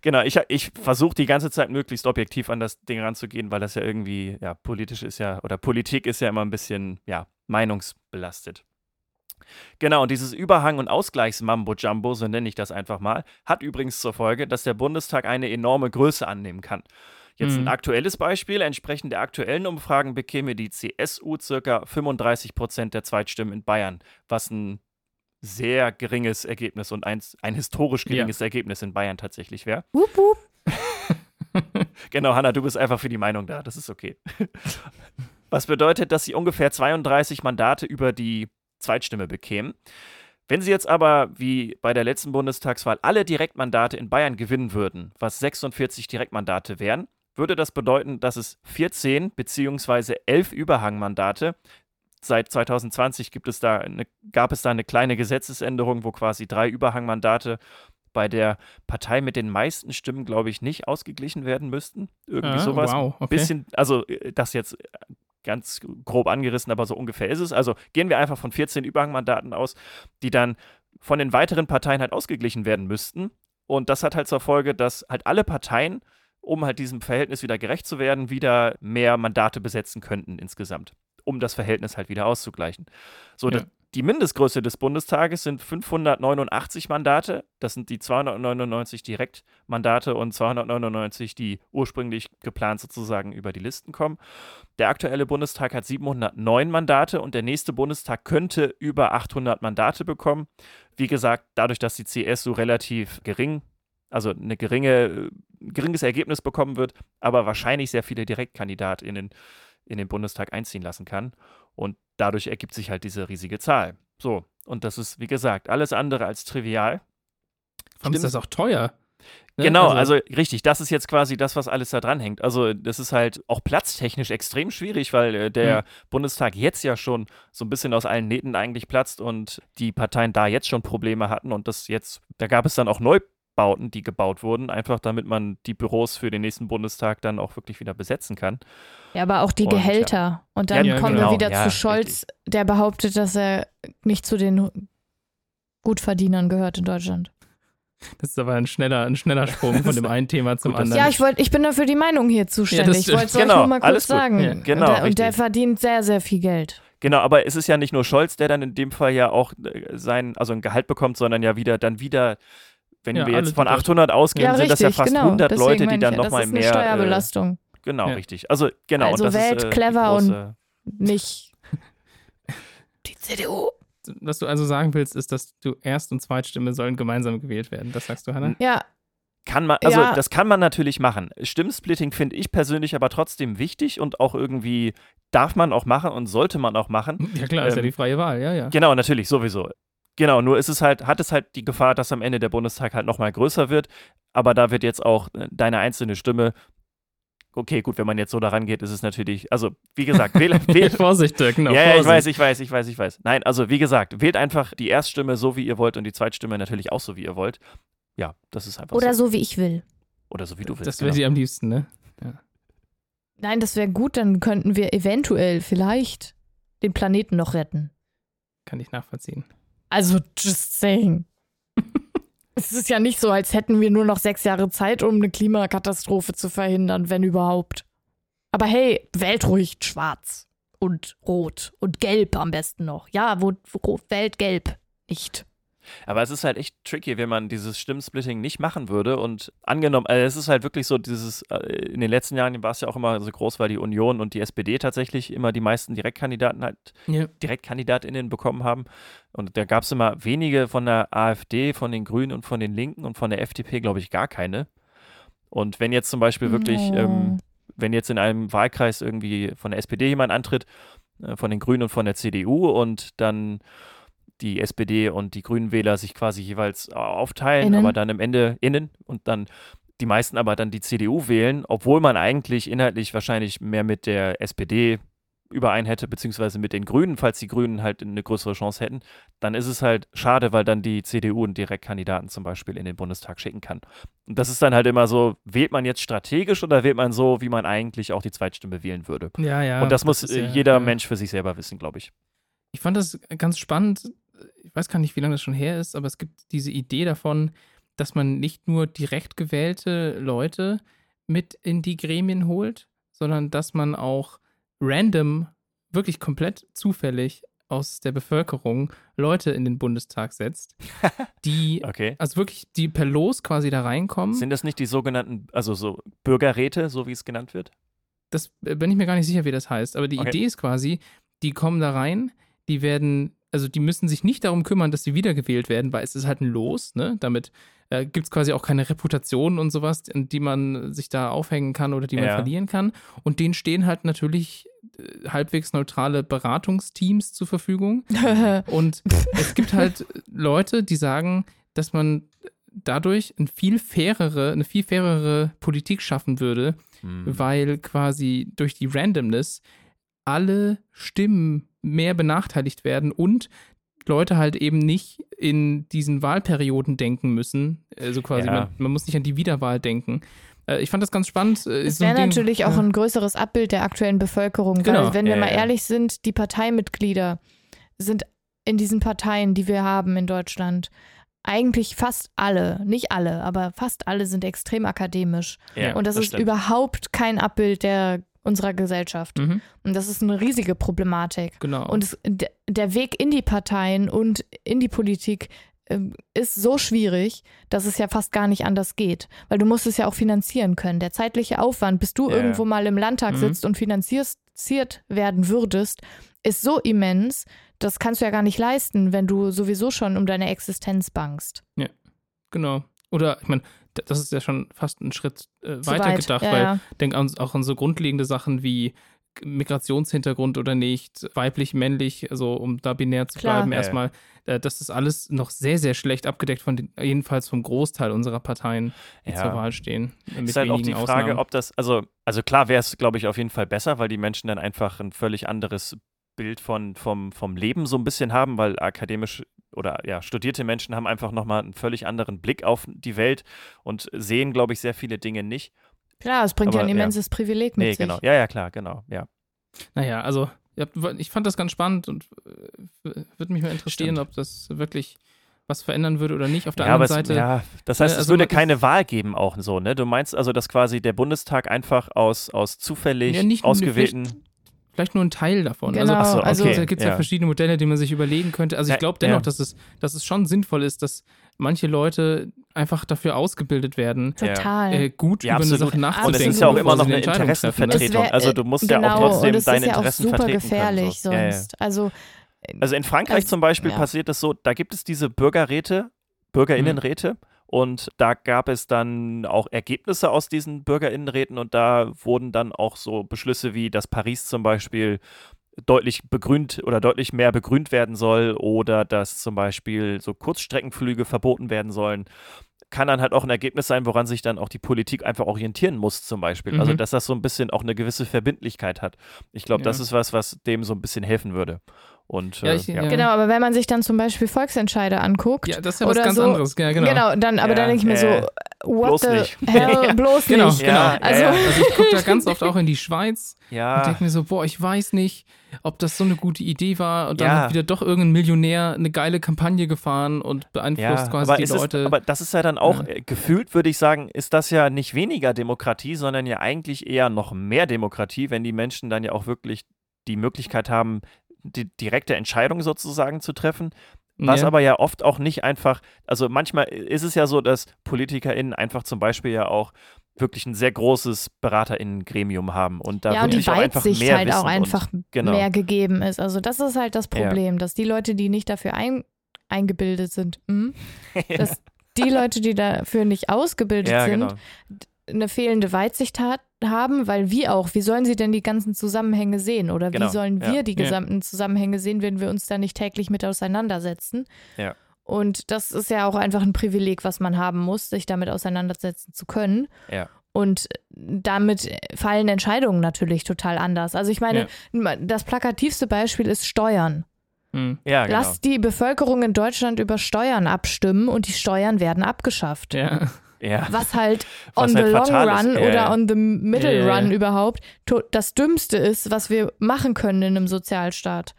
S1: Genau, ich, ich versuche die ganze Zeit möglichst objektiv an das Ding ranzugehen, weil das ja irgendwie, ja, politisch ist ja, oder Politik ist ja immer ein bisschen, ja, meinungsbelastet. Genau, und dieses Überhang- und Ausgleichs-Mambo-Jumbo, so nenne ich das einfach mal, hat übrigens zur Folge, dass der Bundestag eine enorme Größe annehmen kann. Jetzt ein
S3: Mhm.
S1: aktuelles Beispiel. Entsprechend der aktuellen Umfragen bekäme die CSU circa 35 Prozent der Zweitstimmen in Bayern, was ein sehr geringes Ergebnis und ein, ein historisch
S3: Ja.
S1: geringes Ergebnis in Bayern tatsächlich wäre. <laughs>
S2: Wupp, wupp. <laughs>
S1: Genau, Hanna, du bist einfach für die Meinung da. Das ist okay. <laughs> Was bedeutet, dass sie ungefähr 32 Mandate über die Zweitstimme bekämen. Wenn sie jetzt aber, wie bei der letzten Bundestagswahl, alle Direktmandate in Bayern gewinnen würden, was 46 Direktmandate wären, würde das bedeuten, dass es 14 bzw. 11 Überhangmandate Seit 2020 gibt es da eine, gab es da eine kleine Gesetzesänderung, wo quasi drei Überhangmandate bei der Partei mit den meisten Stimmen, glaube ich, nicht ausgeglichen werden müssten. Irgendwie
S3: Ah,
S1: sowas.
S3: wow, okay.
S1: Bisschen, also äh, das jetzt äh, ganz grob angerissen, aber so ungefähr ist es. Also gehen wir einfach von 14 Überhangmandaten aus, die dann von den weiteren Parteien halt ausgeglichen werden müssten. Und das hat halt zur Folge, dass halt alle Parteien, um halt diesem Verhältnis wieder gerecht zu werden, wieder mehr Mandate besetzen könnten insgesamt, um das Verhältnis halt wieder auszugleichen. So,
S3: Ja.
S1: die Mindestgröße des Bundestages sind 589 Mandate. Das sind die 299 Direktmandate und 299, die ursprünglich geplant sozusagen über die Listen kommen. Der aktuelle Bundestag hat 709 Mandate und der nächste Bundestag könnte über 800 Mandate bekommen. Wie gesagt, dadurch, dass die CSU relativ gering, also eine geringe, geringes Ergebnis bekommen wird, aber wahrscheinlich sehr viele DirektkandidatInnen in den Bundestag einziehen lassen kann. Und dadurch ergibt sich halt diese riesige Zahl. So, und das ist, wie gesagt, alles andere als trivial.
S3: Allem ist das auch teuer. Ne?
S1: Genau, also, richtig, das ist jetzt quasi das, was alles da dran hängt. Also das ist halt auch platztechnisch extrem schwierig, weil äh, der
S3: Mhm.
S1: Bundestag jetzt ja schon so ein bisschen aus allen Nähten eigentlich platzt und die Parteien da jetzt schon Probleme hatten und das jetzt, da gab es dann auch Neubauten, die gebaut wurden, einfach damit man die Büros für den nächsten Bundestag dann auch wirklich wieder besetzen kann.
S2: Ja, aber auch die
S1: Und, ja.
S2: Gehälter. Und dann
S3: Ja,
S2: kommen
S3: genau.
S2: wir wieder
S1: Ja,
S2: zu Scholz, der behauptet, dass er nicht zu den Gutverdienern gehört in Deutschland.
S3: Das ist aber ein schneller, ein schneller Sprung von dem <laughs> einen Thema zum anderen.
S2: Ja, ich, wollt, ich bin da für die Meinung hier zuständig. ich wollte es euch
S1: Genau,
S2: nur mal kurz sagen.
S3: Ja,
S1: genau,
S2: und, der, und der
S1: richtig.
S2: verdient sehr, sehr viel Geld.
S1: Genau, aber es ist ja nicht nur Scholz, der dann in dem Fall ja auch äh, sein, also ein Gehalt bekommt, sondern ja wieder dann wieder, wenn
S3: Ja,
S1: wir jetzt von
S3: die dort-
S1: 800 ausgehen,
S2: Ja,
S1: sind das ja
S2: richtig,
S1: fast
S2: genau.
S1: 100
S2: Deswegen
S1: Leute, die dann
S2: ja,
S1: nochmal
S2: Das ist eine
S1: mehr. Äh,
S2: Steuerbelastung.
S1: genau,
S3: Ja.
S1: richtig. Also genau.
S2: Also
S1: und das
S2: wählt
S1: ist, äh,
S2: clever
S1: große,
S2: Nicht <laughs> die CDU.
S3: Was du also sagen willst, ist, dass du Erst- und Zweitstimme sollen gemeinsam gewählt werden. Das sagst du, Hannah?
S2: Ja,
S1: Kann man, also
S2: Ja.
S1: das kann man natürlich machen. Stimmsplitting finde ich persönlich aber trotzdem wichtig und auch irgendwie darf man auch machen und sollte man auch machen.
S3: Ja klar, ist ja
S1: Ähm,
S3: die freie Wahl, ja, ja.
S1: Genau, natürlich, sowieso. Genau, nur ist es halt, hat es halt die Gefahr, dass am Ende der Bundestag halt nochmal größer wird. Aber da wird jetzt auch äh, deine einzelne Stimme. Okay, gut, wenn man jetzt so daran geht, ist es natürlich, also wie gesagt, <laughs> wähle, wähle,
S3: Vorsicht, Dirk, genau.
S1: ja, ja, ich
S3: Vorsicht.
S1: weiß, ich weiß, ich weiß, ich weiß. Nein, also wie gesagt, wählt einfach die Erststimme so, wie ihr wollt und die Zweitstimme natürlich auch so, wie ihr wollt. Ja, das ist einfach
S2: oder
S1: so.
S2: so, wie ich will.
S1: Oder so, wie du willst.
S3: Das wäre
S1: genau.
S3: dir am liebsten, ne?
S2: Nein, das wäre gut, dann könnten wir eventuell vielleicht den Planeten noch retten.
S3: Kann ich nachvollziehen.
S2: Also, just saying. <laughs> es ist ja nicht so, als hätten wir nur noch sechs Jahre Zeit, um eine Klimakatastrophe zu verhindern, wenn überhaupt. Aber hey, wählt ruhig schwarz und rot und gelb am besten noch. Ja, wo, wo wählt gelb nicht.
S1: Aber es ist halt echt tricky, wenn man dieses Stimmsplitting nicht machen würde. Und angenommen, also es ist halt wirklich so, dieses, äh, in den letzten Jahren war es ja auch immer so groß, weil die Union und die SPD tatsächlich immer die meisten Direktkandidaten halt,
S3: Ja.
S1: DirektkandidatInnen bekommen haben. Und da gab es immer wenige von der AfD, von den Grünen und von den Linken und von der FDP, glaube ich, gar keine. Und wenn jetzt zum Beispiel wirklich,
S2: Oh.
S1: ähm, wenn jetzt in einem Wahlkreis irgendwie von der SPD jemand antritt, äh, von den Grünen und von der CDU und dann die SPD und die Grünen Wähler sich quasi jeweils äh, aufteilen,
S2: Innen.
S1: aber dann am Ende innen und dann die meisten aber dann die CDU wählen, obwohl man eigentlich inhaltlich wahrscheinlich mehr mit der SPD überein hätte, beziehungsweise mit den Grünen, falls die Grünen halt eine größere Chance hätten, dann ist es halt schade, weil dann die CDU einen Direktkandidaten zum Beispiel in den Bundestag schicken kann. Und das ist dann halt immer so, wählt man jetzt strategisch oder wählt man so, wie man eigentlich auch die Zweitstimme wählen würde?
S3: Ja, ja.
S1: Und das muss
S3: ist
S1: jeder
S3: ja.
S1: Mensch für sich selber wissen, glaube ich.
S3: Ich fand das ganz spannend. Ich weiß gar nicht, wie lange das schon her ist, aber es gibt diese Idee davon, dass man nicht nur direkt gewählte Leute mit in die Gremien holt, sondern dass man auch random, wirklich komplett zufällig aus der Bevölkerung Leute in den Bundestag setzt, <laughs> die,
S1: Okay.
S3: also wirklich, die per Los quasi da reinkommen.
S1: Sind das nicht die sogenannten, also so Bürgerräte, so wie es genannt wird?
S3: das äh, bin ich mir gar nicht sicher, wie das heißt. Aber die
S1: Okay.
S3: Idee ist quasi, die kommen da rein, die werden, also die müssen sich nicht darum kümmern, dass sie wiedergewählt werden, weil es ist halt ein Los, ne? Damit äh, gibt es quasi auch keine Reputation und sowas, die man sich da aufhängen kann oder die man
S1: Ja.
S3: verlieren kann. Und denen stehen halt natürlich äh, halbwegs neutrale Beratungsteams zur Verfügung. <laughs> Und es gibt halt Leute, die sagen, dass man dadurch ein viel fairere, eine viel fairere Politik schaffen würde,
S1: Hm.
S3: weil quasi durch die Randomness alle Stimmen mehr benachteiligt werden und Leute halt eben nicht in diesen Wahlperioden denken müssen. Also quasi,
S1: Ja.
S3: man, man muss nicht an die Wiederwahl denken. Äh, Ich fand das ganz spannend. Äh,
S2: Es
S3: so
S2: wäre natürlich auch
S3: Ja.
S2: ein größeres Abbild der aktuellen Bevölkerung,
S3: Genau.
S2: weil wenn wir
S1: Ja,
S2: mal
S1: ja.
S2: ehrlich sind, die Parteimitglieder sind in diesen Parteien, die wir haben in Deutschland, eigentlich fast alle, nicht alle, aber fast alle sind extrem akademisch.
S1: Ja,
S2: Und das, ist
S1: stimmt.
S2: überhaupt kein Abbild der unserer Gesellschaft.
S3: Mhm,
S2: Und das ist eine riesige Problematik.
S3: genau.
S2: Und es, der Weg in die Parteien und in die Politik ähm, ist so schwierig, dass es ja fast gar nicht anders geht. Weil du musst es ja auch finanzieren können. Der zeitliche Aufwand, bis du
S1: Ja, ja.
S2: irgendwo mal im Landtag
S3: Mhm.
S2: sitzt und finanziert werden würdest, ist so immens, das kannst du ja gar nicht leisten, wenn du sowieso schon um deine Existenz bangst.
S3: genau. Oder, ich meine, das ist ja schon fast ein Schritt äh, weiter
S2: weit.
S3: gedacht,
S2: ja,
S3: weil
S2: ja.
S3: denk an, auch an so grundlegende Sachen wie Migrationshintergrund oder nicht, weiblich, männlich, also um da binär zu
S2: Klar.
S3: bleiben,
S1: Ja,
S3: erstmal, äh, das ist alles noch sehr, sehr schlecht abgedeckt von den, jedenfalls vom Großteil unserer Parteien, die
S1: Ja.
S3: zur Wahl stehen. Mit
S1: ist halt auch die Frage,
S3: Ausnahmen.
S1: ob das, also, also klar wäre es, glaube ich, auf jeden Fall besser, weil die Menschen dann einfach ein völlig anderes Bild von, vom, vom Leben so ein bisschen haben, weil akademisch oder ja, studierte Menschen haben einfach nochmal einen völlig anderen Blick auf die Welt und sehen, glaube ich, sehr viele Dinge nicht.
S2: Klar, es bringt ja
S1: Aber,
S2: ein
S1: ja.
S2: immenses Privileg mit
S1: Nee,
S2: sich.
S1: genau. Ja, ja, klar, genau. Ja.
S3: Naja, also ja, ich fand das ganz spannend und äh, würde mich mal interessieren,
S1: Stimmt.
S3: ob das wirklich was verändern würde oder nicht. Auf der
S1: ja,
S3: anderen
S1: es,
S3: Seite,
S1: ja, das heißt,
S3: äh,
S1: es
S3: also
S1: würde
S3: man-
S1: keine Wahl geben auch so, ne? Du meinst also, dass quasi der Bundestag einfach aus, aus zufällig
S3: Ja, nicht-
S1: ausgewählten
S3: vielleicht nur ein Teil davon.
S2: Genau,
S3: also,
S1: so,
S2: also-
S1: okay,
S3: da gibt es ja.
S1: ja.
S3: verschiedene Modelle, die man sich überlegen könnte. Also ich glaube dennoch,
S1: ja.
S3: dass, es, dass es schon sinnvoll ist, dass manche Leute einfach dafür ausgebildet werden,
S2: Total.
S3: äh, gut
S1: Ja,
S3: über eine. Sache nachzudenken.
S1: Und es ist ja auch immer noch
S3: eine ne?
S1: Interessenvertretung.
S2: wär-
S1: also du musst
S2: genau,
S1: ja auch trotzdem
S2: und
S1: deine
S2: ist ja auch
S1: Interessen
S2: super
S1: vertreten
S2: gefährlich
S1: können. So. Ja, ja.
S2: sonst. Also
S1: Also in Frankreich
S2: Also,
S1: zum Beispiel
S2: ja.
S1: passiert es so, da gibt es diese Bürgerräte, Bürgerinnenräte und da gab es dann auch Ergebnisse aus diesen Bürgerinnenräten und da wurden dann auch so Beschlüsse wie, dass Paris zum Beispiel deutlich begrünt oder deutlich mehr begrünt werden soll oder dass zum Beispiel so Kurzstreckenflüge verboten werden sollen. Kann dann halt auch ein Ergebnis sein, woran sich dann auch die Politik einfach orientieren muss, zum Beispiel. Also,
S3: Mhm.
S1: dass das so ein bisschen auch eine gewisse Verbindlichkeit hat. Ich glaube, das
S3: Ja.
S1: ist was, was dem so ein bisschen helfen würde. Und
S3: Ja,
S1: äh,
S3: ich-
S1: ja.
S3: ja.
S2: genau, aber wenn man sich dann zum Beispiel Volksentscheide anguckt,
S3: Ja, das ist ja was
S2: Oder
S3: ganz
S2: so-
S3: anderes. Ja, genau.
S2: dann, aber
S1: Ja,
S2: dann denke ich mir
S1: äh,
S2: so, what
S1: bloß
S2: the
S1: nicht. <laughs>
S2: hell,
S1: Ja.
S2: bloß
S3: Genau,
S2: nicht.
S3: genau.
S1: Ja,
S2: Also-
S1: ja,
S3: Also ich gucke da ganz oft auch in die Schweiz
S1: ja.
S3: und denke mir so, boah, ich weiß nicht, ob das so eine gute Idee war. Und dann
S1: Ja.
S3: hat wieder doch irgendein Millionär eine geile Kampagne gefahren und beeinflusst
S1: ja,
S3: quasi
S1: aber,
S3: die
S1: ist
S3: Leute.
S1: Es, aber das ist ja dann auch,
S3: Ja.
S1: äh, gefühlt würde ich sagen, ist das ja nicht weniger Demokratie, sondern ja eigentlich eher noch mehr Demokratie, wenn die Menschen dann ja auch wirklich die Möglichkeit haben, die direkte Entscheidung sozusagen zu treffen. Was
S3: Ja.
S1: aber ja oft auch nicht einfach, also manchmal ist es ja so, dass PolitikerInnen einfach zum Beispiel ja auch wirklich ein sehr großes BeraterInnen-Gremium haben und da
S2: ja, und die
S1: wirklich auch einfach
S2: Weitsicht
S1: mehr
S2: halt auch einfach
S1: und, genau.
S2: mehr gegeben ist. Also das ist halt das Problem, dass die Leute, die nicht dafür ein, eingebildet sind, hm, <laughs> dass die Leute, die dafür nicht ausgebildet
S1: ja,
S2: sind,
S1: genau.
S2: Eine fehlende Weitsicht hat, haben, weil wie auch, wie sollen sie denn die ganzen Zusammenhänge sehen? Oder
S1: Genau,
S2: wie sollen wir
S1: ja.
S2: die
S3: Ja.
S2: gesamten Zusammenhänge sehen, wenn wir uns da nicht täglich mit auseinandersetzen?
S1: Ja.
S2: Und das ist ja auch einfach ein Privileg, was man haben muss, sich damit auseinandersetzen zu können.
S1: Ja.
S2: Und damit fallen Entscheidungen natürlich total anders. Also ich meine, das plakativste Beispiel ist Steuern.
S3: Hm.
S1: Ja, genau.
S2: Lass die Bevölkerung in Deutschland über Steuern abstimmen und die Steuern werden abgeschafft.
S3: Ja.
S1: Ja.
S2: Was halt <laughs>
S1: Was
S2: on
S1: halt
S2: the long
S1: fatal ist.
S2: run
S1: Ja,
S2: oder
S1: ja.
S2: on the middle
S3: Ja,
S2: run überhaupt das Dümmste ist, was wir machen können in einem Sozialstaat.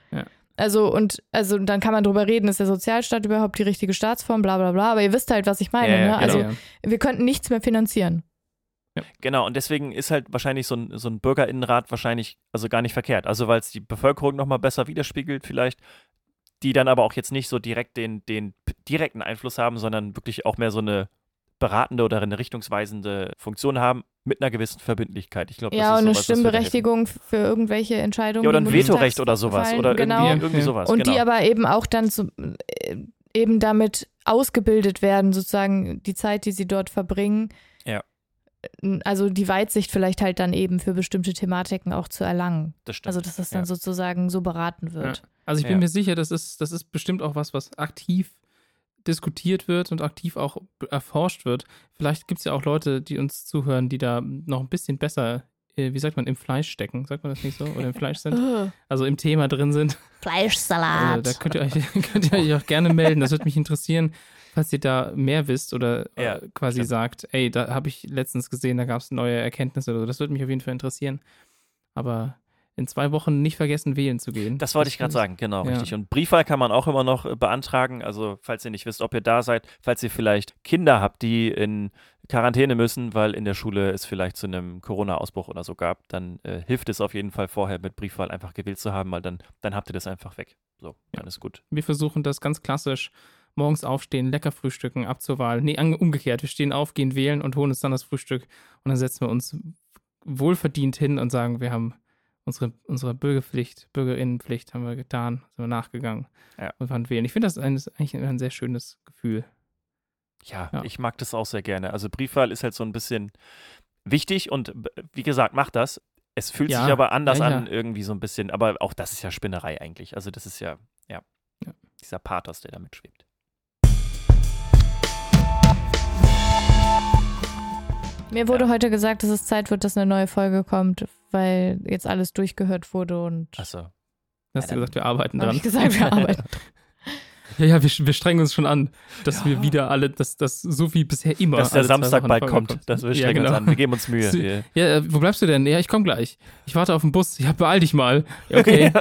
S2: Also und also dann kann man drüber reden, ist der Sozialstaat überhaupt die richtige Staatsform, bla bla bla. Aber ihr wisst halt, was ich meine. Ne?
S1: genau.
S2: Also wir könnten nichts mehr finanzieren.
S1: Genau, und deswegen ist halt wahrscheinlich so ein, so ein Bürgerinnenrat wahrscheinlich also gar nicht verkehrt. Also weil es die Bevölkerung nochmal besser widerspiegelt vielleicht, die dann aber auch jetzt nicht so direkt den, den direkten Einfluss haben, sondern wirklich auch mehr so eine beratende oder eine richtungsweisende Funktion haben mit einer gewissen Verbindlichkeit. Ich glaube,
S2: ja,
S1: das
S2: und
S1: ist
S2: eine
S1: sowas, helfen.
S2: Stimmberechtigung für irgendwelche Entscheidungen.
S1: Ja, oder ein Vetorecht oder sowas. Oder
S2: genau.
S1: irgendwie, irgendwie sowas.
S2: Und
S1: genau.
S2: die aber eben auch dann so, äh, eben damit ausgebildet werden, sozusagen die Zeit, die sie dort verbringen.
S1: Ja.
S2: Also die Weitsicht vielleicht halt dann eben für bestimmte Thematiken auch zu erlangen.
S1: das stimmt.
S2: Also dass das dann
S1: Ja.
S2: sozusagen so beraten wird.
S3: Ja. Also ich bin
S1: Ja.
S3: mir sicher, das ist, das ist bestimmt auch was, was aktiv diskutiert wird und aktiv auch erforscht wird. Vielleicht gibt es ja auch Leute, die uns zuhören, die da noch ein bisschen besser, äh, wie sagt man, im Fleisch stecken. Sagt man das nicht so? Oder im Fleisch sind? <laughs> Also im Thema drin sind.
S2: Fleischsalat.
S3: da könnt ihr, euch, <laughs> könnt ihr euch auch gerne melden. Das würde mich interessieren, falls ihr da mehr wisst oder
S1: Ja,
S3: äh, quasi
S1: stimmt.
S3: sagt, ey, da habe ich letztens gesehen, da gab es neue Erkenntnisse oder so. Das würde mich auf jeden Fall interessieren. Aber in zwei Wochen nicht vergessen, wählen zu gehen.
S1: Das wollte ich gerade sagen, genau,
S3: Ja.
S1: richtig. Und Briefwahl kann man auch immer noch äh, beantragen. Also, falls ihr nicht wisst, ob ihr da seid, falls ihr vielleicht Kinder habt, die in Quarantäne müssen, weil in der Schule es vielleicht zu einem Corona-Ausbruch oder so gab, dann äh, hilft es auf jeden Fall vorher mit Briefwahl einfach gewählt zu haben, weil dann, dann habt ihr das einfach weg. So, dann ist gut.
S3: Wir versuchen das ganz klassisch. Morgens aufstehen, lecker frühstücken, ab zur Wahl. Nee, umgekehrt. Wir stehen auf, gehen wählen und holen uns dann das Frühstück. Und dann setzen wir uns wohlverdient hin und sagen, wir haben unsere, unsere Bürgerpflicht, Bürgerinnenpflicht haben wir getan, sind wir nachgegangen
S1: Ja.
S3: und waren wählen. Ich finde das ein, ist eigentlich ein sehr schönes Gefühl.
S1: Ja,
S3: Ja.
S1: ich mag das auch sehr gerne. Also, Briefwahl ist halt so ein bisschen wichtig und b- wie gesagt, macht das. Es fühlt
S3: Ja,
S1: sich aber anders
S3: ja, ja.
S1: an, irgendwie so ein bisschen. Aber auch das ist ja Spinnerei eigentlich. Also, das ist ja, ja,
S3: Ja.
S1: dieser Pathos, der da mitschwebt.
S2: Mir wurde
S1: Ja.
S2: heute gesagt, dass es Zeit wird, dass eine neue Folge kommt, weil jetzt alles durchgehört wurde und
S1: Achso.
S3: Hast du gesagt, wir arbeiten
S2: habe
S3: dran.
S2: ich gesagt, wir <laughs> arbeiten.
S3: Ja, ja, wir, wir strengen uns schon an, dass
S1: Ja.
S3: wir wieder alle, dass das so wie bisher immer.
S1: Dass der Samstag bald kommt. Das wir
S3: ja,
S1: strengen
S3: genau.
S1: uns an. Wir geben uns <laughs> Mühe.
S3: Sie-
S1: Wir-
S3: Ja, äh, wo bleibst du denn? Ja, ich komme gleich. Ich warte auf den Bus. Ja, beeil dich mal. <laughs> Ja, Okay,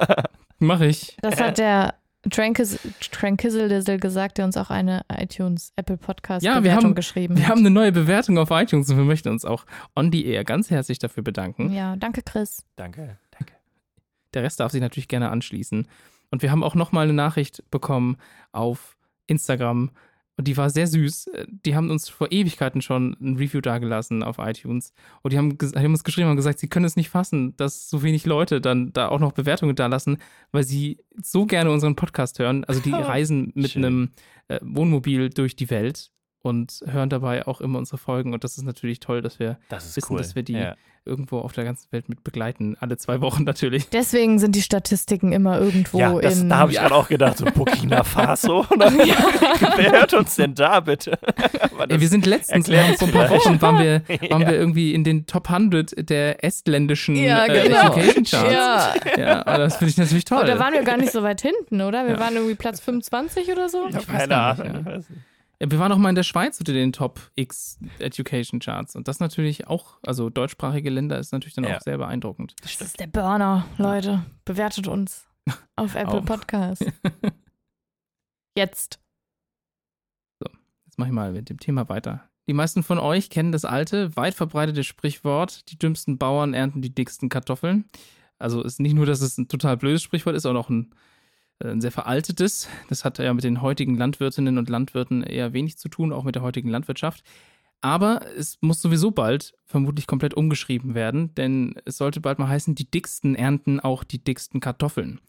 S3: mach ich.
S2: Das hat der Trankizzle gesagt, der uns auch eine iTunes Apple Podcast
S3: Ja, wir
S2: Bewertung
S3: haben-
S2: geschrieben
S3: Wir
S2: hat.
S3: haben eine neue Bewertung auf iTunes und wir möchten uns auch on the air ganz herzlich dafür bedanken.
S2: Ja, danke Chris.
S1: Danke, danke.
S3: Der Rest darf sich natürlich gerne anschließen. Und wir haben auch nochmal eine Nachricht bekommen auf Instagram. Und die war sehr süß. Die haben uns vor Ewigkeiten schon ein Review dagelassen auf iTunes. Und die haben, haben uns geschrieben und gesagt, sie können es nicht fassen, dass so wenig Leute dann da auch noch Bewertungen dalassen, weil sie so gerne unseren Podcast hören. Also die <laughs> reisen mit
S1: Schön.
S3: einem äh, Wohnmobil durch die Welt und hören dabei auch immer unsere Folgen. Und das ist natürlich toll, dass wir
S1: Das ist
S3: wissen,
S1: cool.
S3: dass wir die
S1: ja.
S3: irgendwo auf der ganzen Welt mit begleiten. Alle zwei Wochen natürlich.
S2: Deswegen sind die Statistiken immer irgendwo
S1: Ja, das,
S2: in.
S1: da habe ich gerade auch gedacht, so <laughs> Burkina Faso. Wer hört uns denn da bitte?
S3: Ey, wir sind letztens, vor ein paar
S1: vielleicht.
S3: Wochen waren wir, <laughs> waren
S1: Ja.
S3: wir irgendwie in den Top 100 der estländischen
S2: Ja,
S3: äh,
S2: genau.
S3: Education Charts.
S2: ja.
S3: Ja, das finde ich natürlich toll.
S2: Aber da waren wir gar nicht so weit hinten, oder? Wir
S3: Ja.
S2: waren irgendwie Platz 25 oder so.
S1: Ich habe
S3: Ich weiß
S1: keine Ahnung.
S3: Ja, wir waren auch mal in der Schweiz unter den Top X Education Charts. Und das natürlich auch, also deutschsprachige Länder ist natürlich dann
S1: Ja.
S3: auch sehr beeindruckend.
S2: Das ist der Burner, Leute. Bewertet uns <laughs> auf Apple
S3: Auf.
S2: Podcast. <laughs> Jetzt.
S3: Jetzt mache ich mal mit dem Thema weiter. Die meisten von euch kennen das alte, weit verbreitete Sprichwort, die dümmsten Bauern ernten die dicksten Kartoffeln. Also ist nicht nur, dass es ein total blödes Sprichwort ist, auch noch ein, äh, ein sehr veraltetes. Das hat ja mit den heutigen Landwirtinnen und Landwirten eher wenig zu tun, auch mit der heutigen Landwirtschaft. Aber es muss sowieso bald vermutlich komplett umgeschrieben werden, denn es sollte bald mal heißen, die dicksten ernten auch die dicksten Kartoffeln.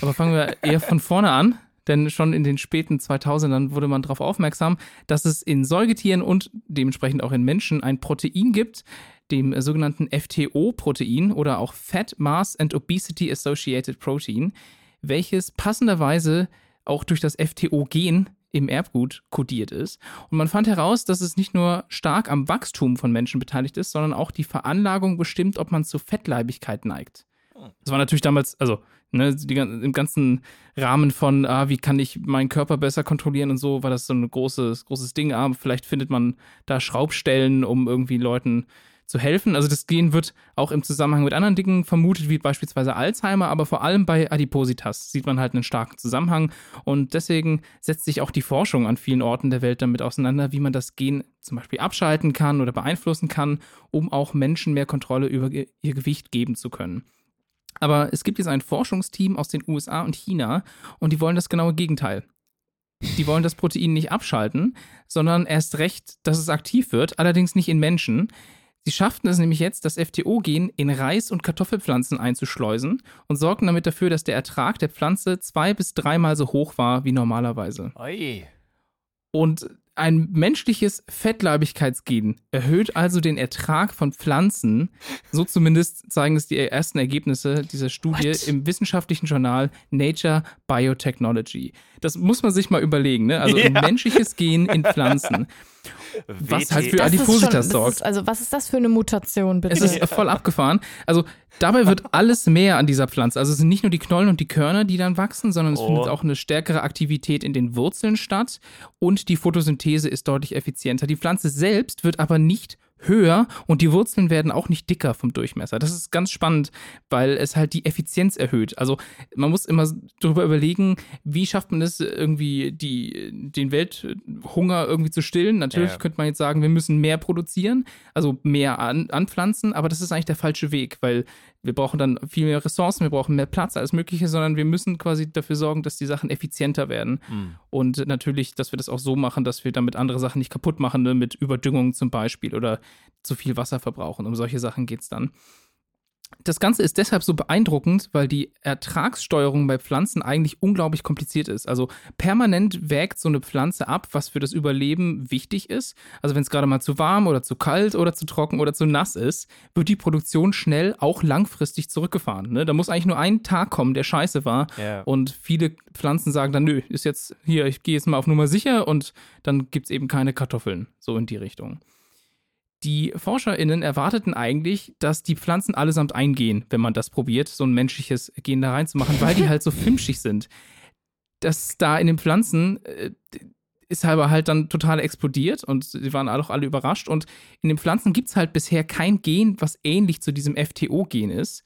S3: Aber fangen wir <laughs> eher von vorne an. denn schon in den späten 2000ern wurde man darauf aufmerksam, dass es in Säugetieren und dementsprechend auch in Menschen ein Protein gibt, dem sogenannten FTO-Protein oder auch Fat Mass and Obesity Associated Protein, welches passenderweise auch durch das FTO-Gen im Erbgut kodiert ist. Und man fand heraus, dass es nicht nur stark am Wachstum von Menschen beteiligt ist, sondern auch die Veranlagung bestimmt, ob man zu Fettleibigkeit neigt. Das war natürlich damals, also ne, die, im ganzen Rahmen von, ah, wie kann ich meinen Körper besser kontrollieren und so, war das so ein großes, großes Ding. Ah, vielleicht findet man da Schraubstellen, um irgendwie Leuten zu helfen. Also das Gen wird auch im Zusammenhang mit anderen Dingen vermutet, wie beispielsweise Alzheimer, aber vor allem bei Adipositas sieht man halt einen starken Zusammenhang und deswegen setzt sich auch die Forschung an vielen Orten der Welt damit auseinander, wie man das Gen zum Beispiel abschalten kann oder beeinflussen kann, um auch Menschen mehr Kontrolle über ihr Gewicht geben zu können. Aber es gibt jetzt ein Forschungsteam aus den USA und China und die wollen das genaue Gegenteil. Die wollen das Protein nicht abschalten, sondern erst recht, dass es aktiv wird, allerdings nicht in Menschen. Sie schafften es nämlich jetzt, das FTO-Gen in Reis- und Kartoffelpflanzen einzuschleusen und sorgten damit dafür, dass der Ertrag der Pflanze zwei bis dreimal so hoch war wie normalerweise.
S1: Oi.
S3: Und ein menschliches Fettleibigkeitsgen erhöht also den Ertrag von Pflanzen. So zumindest zeigen es die ersten Ergebnisse dieser Studie
S1: What?
S3: im wissenschaftlichen Journal Nature Biotechnology. Das muss man sich mal überlegen, ne? Also ein <laughs>
S1: Ja.
S3: menschliches Gen in Pflanzen. Was halt für Adipositas sorgt.
S2: Also was ist das für eine Mutation, bitte?
S3: Es ist voll abgefahren. Also dabei wird <laughs> alles mehr an dieser Pflanze. Also es sind nicht nur die Knollen und die Körner, die dann wachsen, sondern es
S1: Oh.
S3: findet auch eine stärkere Aktivität in den Wurzeln statt und die Photosynthese ist deutlich effizienter. Die Pflanze selbst wird aber nicht höher und die Wurzeln werden auch nicht dicker vom Durchmesser. Das ist ganz spannend, weil es halt die Effizienz erhöht. Also man muss immer darüber überlegen, wie schafft man es irgendwie die, den Welthunger irgendwie zu stillen. Natürlich
S1: Ja.
S3: könnte man jetzt sagen, wir müssen mehr produzieren, also mehr an, anpflanzen, aber das ist eigentlich der falsche Weg, weil wir brauchen dann viel mehr Ressourcen, wir brauchen mehr Platz, alles Mögliche, sondern wir müssen quasi dafür sorgen, dass die Sachen effizienter werden.
S1: Hm.
S3: Und natürlich, dass wir das auch so machen, dass wir damit andere Sachen nicht kaputt machen, ne? mit Überdüngung zum Beispiel oder zu viel Wasser verbrauchen. Um solche Sachen geht es dann. Das Ganze ist deshalb so beeindruckend, weil die Ertragssteuerung bei Pflanzen eigentlich unglaublich kompliziert ist. Also permanent wägt so eine Pflanze ab, was für das Überleben wichtig ist. Also wenn es gerade mal zu warm oder zu kalt oder zu trocken oder zu nass ist, wird die Produktion schnell auch langfristig zurückgefahren. Ne? Da muss eigentlich nur ein Tag kommen, der scheiße war,
S1: Ja.
S3: und viele Pflanzen sagen dann, nö, ist jetzt hier, ich gehe jetzt mal auf Nummer sicher und dann gibt es eben keine Kartoffeln, so in die Richtung. Die ForscherInnen erwarteten eigentlich, dass die Pflanzen allesamt eingehen, wenn man das probiert, so ein menschliches Gen da reinzumachen, weil die halt so fimschig sind. Das da in den Pflanzen äh, ist aber halt dann total explodiert und sie waren auch alle überrascht. Und in den Pflanzen gibt es halt bisher kein Gen, was ähnlich zu diesem FTO-Gen ist.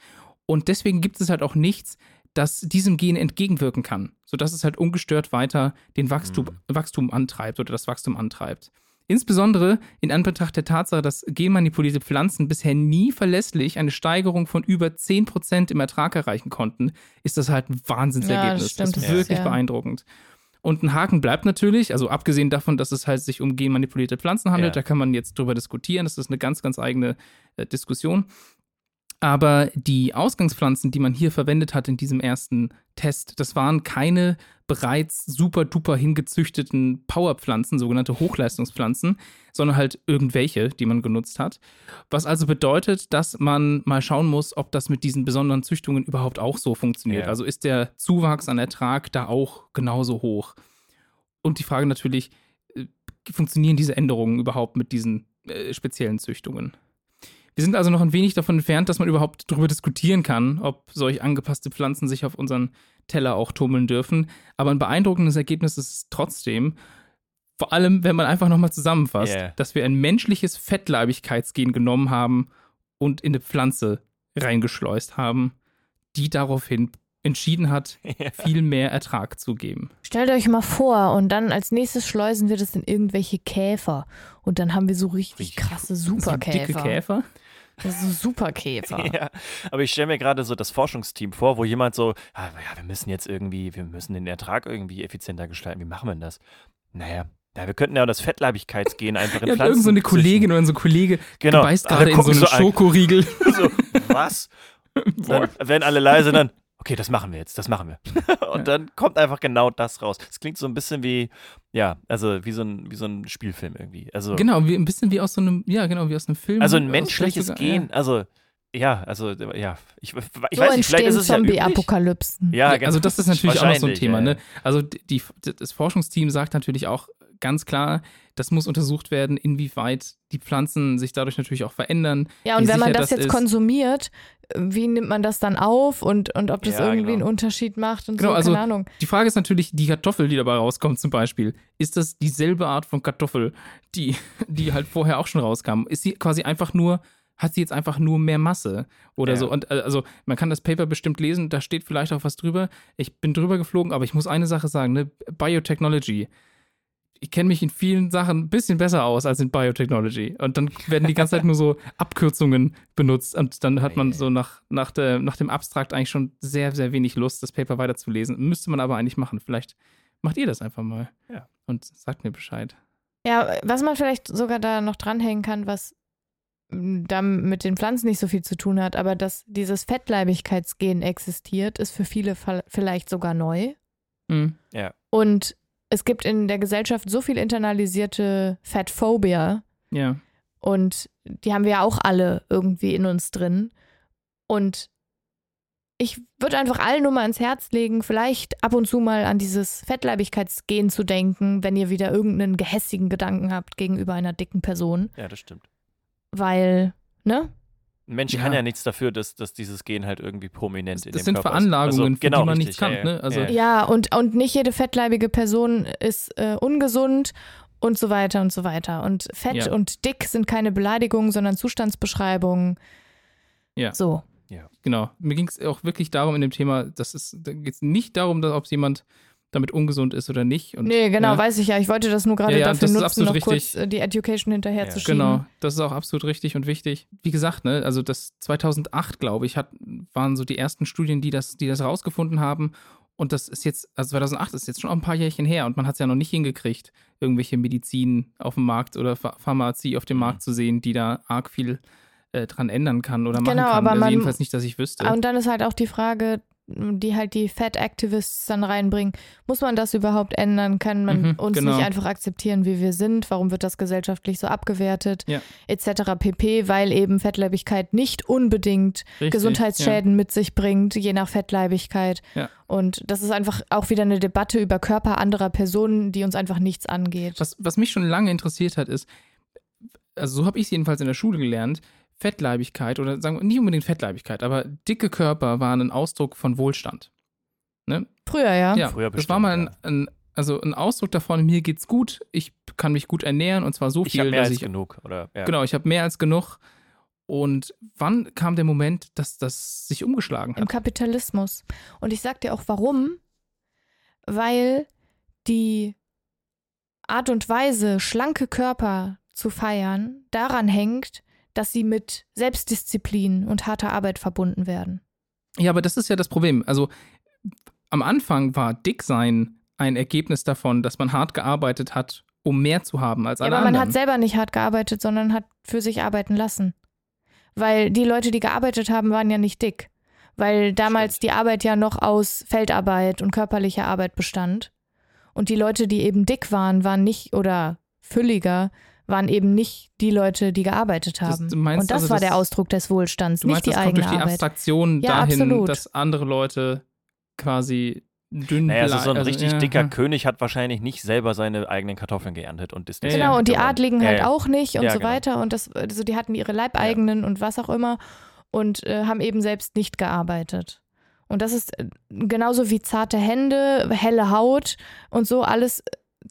S3: Und deswegen gibt es halt auch nichts, das diesem Gen entgegenwirken kann, sodass es halt ungestört weiter den Wachstum, Wachstum antreibt oder das Wachstum antreibt. Insbesondere in Anbetracht der Tatsache, dass genmanipulierte Pflanzen bisher nie verlässlich eine Steigerung von über 10% im Ertrag erreichen konnten, ist das halt ein Wahnsinnsergebnis.
S2: Ja, das stimmt,
S3: das ist wirklich
S2: ja-
S3: beeindruckend. Und ein Haken bleibt natürlich, also abgesehen davon, dass es halt sich um genmanipulierte Pflanzen handelt,
S1: Ja.
S3: da kann man jetzt drüber diskutieren, das ist eine ganz, ganz eigene äh, Diskussion. Aber die Ausgangspflanzen, die man hier verwendet hat in diesem ersten Test, das waren keine bereits super duper hingezüchteten Powerpflanzen, sogenannte Hochleistungspflanzen, sondern halt irgendwelche, die man genutzt hat. Was also bedeutet, dass man mal schauen muss, ob das mit diesen besonderen Züchtungen überhaupt auch so funktioniert.
S1: Ja.
S3: Also ist der Zuwachs an Ertrag da auch genauso hoch? Und die Frage natürlich, äh, funktionieren diese Änderungen überhaupt mit diesen äh, speziellen Züchtungen? Wir sind also noch ein wenig davon entfernt, dass man überhaupt darüber diskutieren kann, ob solch angepasste Pflanzen sich auf unseren Teller auch tummeln dürfen. Aber ein beeindruckendes Ergebnis ist es trotzdem. Vor allem, wenn man einfach nochmal zusammenfasst,
S1: Yeah.
S3: dass wir ein menschliches Fettleibigkeitsgen genommen haben und in eine Pflanze reingeschleust haben, die daraufhin entschieden hat, <laughs> viel mehr Ertrag zu geben.
S2: Stellt euch mal vor, und dann als nächstes schleusen wir das in irgendwelche Käfer. Und dann haben wir so richtig
S1: Richtig
S2: krasse
S3: So
S2: Superkäfer.
S3: dicke Käfer.
S2: Das sind so Superkäfer. <laughs>
S1: Ja, aber ich stelle mir gerade so das Forschungsteam vor, wo jemand so, ah, ja, wir müssen jetzt irgendwie, wir müssen den Ertrag irgendwie effizienter gestalten. Wie machen wir denn das? Naja, ja, wir könnten ja das Fettleibigkeitsgehen einfach in <laughs>
S3: Ja,
S1: Pflanzen
S3: irgend so eine. Kollegin oder so ein Kollege
S1: Genau.
S3: beißt gerade in so einen
S1: so.
S3: Schokoriegel. <laughs>
S1: So, was? dann werden alle leise dann, okay, das machen wir jetzt, das machen wir. <laughs> und ja. dann kommt einfach genau das raus. Es klingt so ein bisschen wie, ja, also wie so ein, wie so ein Spielfilm irgendwie. Also,
S3: genau, wie, ein bisschen wie aus so einem, ja, genau, wie aus einem Film.
S1: Also ein menschliches sogar, Gen, ja. also ja, also ja, ich, ich
S2: so weiß nicht, vielleicht ist es Zombie-Apokalypsen.
S3: Ja, genau. Also das ist natürlich auch noch so ein Thema. Ja. Ne? Also die, das Forschungsteam sagt natürlich auch ganz klar, das muss untersucht werden, inwieweit die Pflanzen sich dadurch natürlich auch verändern.
S2: Ja, und wenn man das, das jetzt ist. konsumiert, wie nimmt man das dann auf und, und ob das ja, irgendwie genau. einen Unterschied macht und
S3: genau,
S2: so,
S3: also
S2: keine Ahnung.
S3: Die Frage ist natürlich, die Kartoffel, die dabei rauskommt zum Beispiel, ist das dieselbe Art von Kartoffel, die, die halt vorher auch schon rauskam? Ist sie quasi einfach nur hat sie jetzt einfach nur mehr Masse oder ja. so. Und äh, also man kann das Paper bestimmt lesen, da steht vielleicht auch was drüber. Ich bin drüber geflogen, aber ich muss eine Sache sagen, ne? Biotechnology. Ich kenne mich in vielen Sachen ein bisschen besser aus als in Biotechnology. Und dann werden die ganze Zeit nur so <laughs> Abkürzungen benutzt. Und dann hat man so nach, nach, der, nach dem Abstrakt eigentlich schon sehr, sehr wenig Lust, das Paper weiterzulesen. Müsste man aber eigentlich machen. Vielleicht macht ihr das einfach mal.
S1: Ja.
S3: Und sagt mir Bescheid.
S2: Ja, was man vielleicht sogar da noch dranhängen kann, was da mit den Pflanzen nicht so viel zu tun hat, aber dass dieses Fettleibigkeitsgen existiert, ist für viele vielleicht sogar neu.
S3: Mhm.
S1: Ja.
S2: Und es gibt in der Gesellschaft so viel internalisierte Fettphobia.
S3: Ja.
S2: Und die haben wir ja auch alle irgendwie in uns drin. Und ich würde einfach allen nur mal ans Herz legen, vielleicht ab und zu mal an dieses Fettleibigkeitsgen zu denken, wenn ihr wieder irgendeinen gehässigen Gedanken habt gegenüber einer dicken Person.
S1: Ja, das stimmt
S2: weil, ne?
S1: Ein Mensch ja. kann ja nichts dafür, dass, dass dieses Gen halt irgendwie prominent das, in
S3: das
S1: dem
S3: Körper ist. Das sind Veranlagungen,
S1: also, genau,
S3: die man
S1: richtig,
S3: nichts kann.
S1: Ja,
S3: ne? also,
S2: ja, ja, und, und nicht jede fettleibige Person ist äh, ungesund und so weiter und so weiter. Und fett ja. und dick sind keine Beleidigungen, sondern Zustandsbeschreibungen.
S3: Ja.
S2: So.
S1: Ja.
S3: Genau. Mir ging es auch wirklich darum in dem Thema, dass es, da geht es nicht darum, dass, ob jemand damit ungesund ist oder nicht. Und,
S2: nee, genau, ja. weiß ich ja. Ich wollte das nur gerade
S3: ja, ja,
S2: dafür nutzen, noch
S3: richtig.
S2: kurz äh, die Education hinterherzuschieben.
S3: Genau, das ist auch absolut richtig und wichtig. Wie gesagt, ne, also das 2008, glaube ich, hat, waren so die ersten Studien, die das, die das rausgefunden haben. Und das ist jetzt, also 2008 ist jetzt schon auch ein paar Jährchen her und man hat es ja noch nicht hingekriegt, irgendwelche Medizin auf dem Markt oder Pharmazie auf dem mhm. Markt zu sehen, die da arg viel äh, dran ändern kann oder machen
S2: genau,
S3: kann.
S2: Aber
S3: also
S2: man,
S3: jedenfalls nicht, dass ich wüsste.
S2: Und dann ist halt auch die Frage, die halt die Fat Activists dann reinbringen. Muss man das überhaupt ändern? Kann man
S3: mhm,
S2: uns
S3: genau.
S2: nicht einfach akzeptieren, wie wir sind? Warum wird das gesellschaftlich so abgewertet?
S3: Ja.
S2: Etc. pp, weil eben Fettleibigkeit nicht unbedingt
S3: Richtig,
S2: Gesundheitsschäden
S3: ja.
S2: mit sich bringt, je nach Fettleibigkeit.
S3: Ja.
S2: Und das ist einfach auch wieder eine Debatte über Körper anderer Personen, die uns einfach nichts angeht.
S3: Was, was mich schon lange interessiert hat, ist, also so habe ich es jedenfalls in der Schule gelernt, Fettleibigkeit oder sagen wir nicht unbedingt Fettleibigkeit, aber dicke Körper waren ein Ausdruck von Wohlstand. Ne?
S2: Früher, ja.
S3: Ja,
S1: Früher
S3: das war mal ein, ein, also ein Ausdruck davon, mir geht's gut, ich kann mich gut ernähren und zwar so
S1: ich
S3: viel,
S1: mehr
S3: dass
S1: als
S3: ich
S1: genug oder ja.
S3: genau, ich habe mehr als genug. Und wann kam der Moment, dass das sich umgeschlagen hat?
S2: Im Kapitalismus. Und ich sag dir auch warum. Weil die Art und Weise, schlanke Körper zu feiern, daran hängt, dass sie mit Selbstdisziplin und harter Arbeit verbunden werden.
S3: Ja, aber das ist ja das Problem. Also am Anfang war Dicksein ein Ergebnis davon, dass man hart gearbeitet hat, um mehr zu haben als
S2: ja,
S3: alle
S2: aber man
S3: anderen.
S2: hat selber nicht hart gearbeitet, sondern hat für sich arbeiten lassen. Weil die Leute, die gearbeitet haben, waren ja nicht dick. Weil damals
S1: Stimmt.
S2: die Arbeit ja noch aus Feldarbeit und körperlicher Arbeit bestand. Und die Leute, die eben dick waren, waren nicht oder fülliger, waren eben nicht die Leute, die gearbeitet haben.
S3: du meinst
S2: und das
S3: also,
S2: war
S3: das-
S2: der Ausdruck des Wohlstands,
S3: du meinst,
S2: nicht die
S3: das kommt
S2: eigene
S3: durch die
S2: Arbeit.
S3: Abstraktion
S2: Ja,
S3: dahin,
S2: absolut.
S3: dass andere Leute quasi dünn
S1: Naja, also so ein richtig
S3: ja,
S1: dicker
S3: ja.
S1: König hat wahrscheinlich nicht selber seine eigenen Kartoffeln geerntet und ist
S3: Ja,
S2: Genau, und die. Adligen halt
S1: ja.
S2: auch nicht und
S1: Ja,
S2: so
S1: genau.
S2: weiter. Und das, also die hatten ihre Leibeigenen und was auch immer und äh, haben eben selbst nicht gearbeitet. Und das ist äh, genauso wie zarte Hände, helle Haut und so alles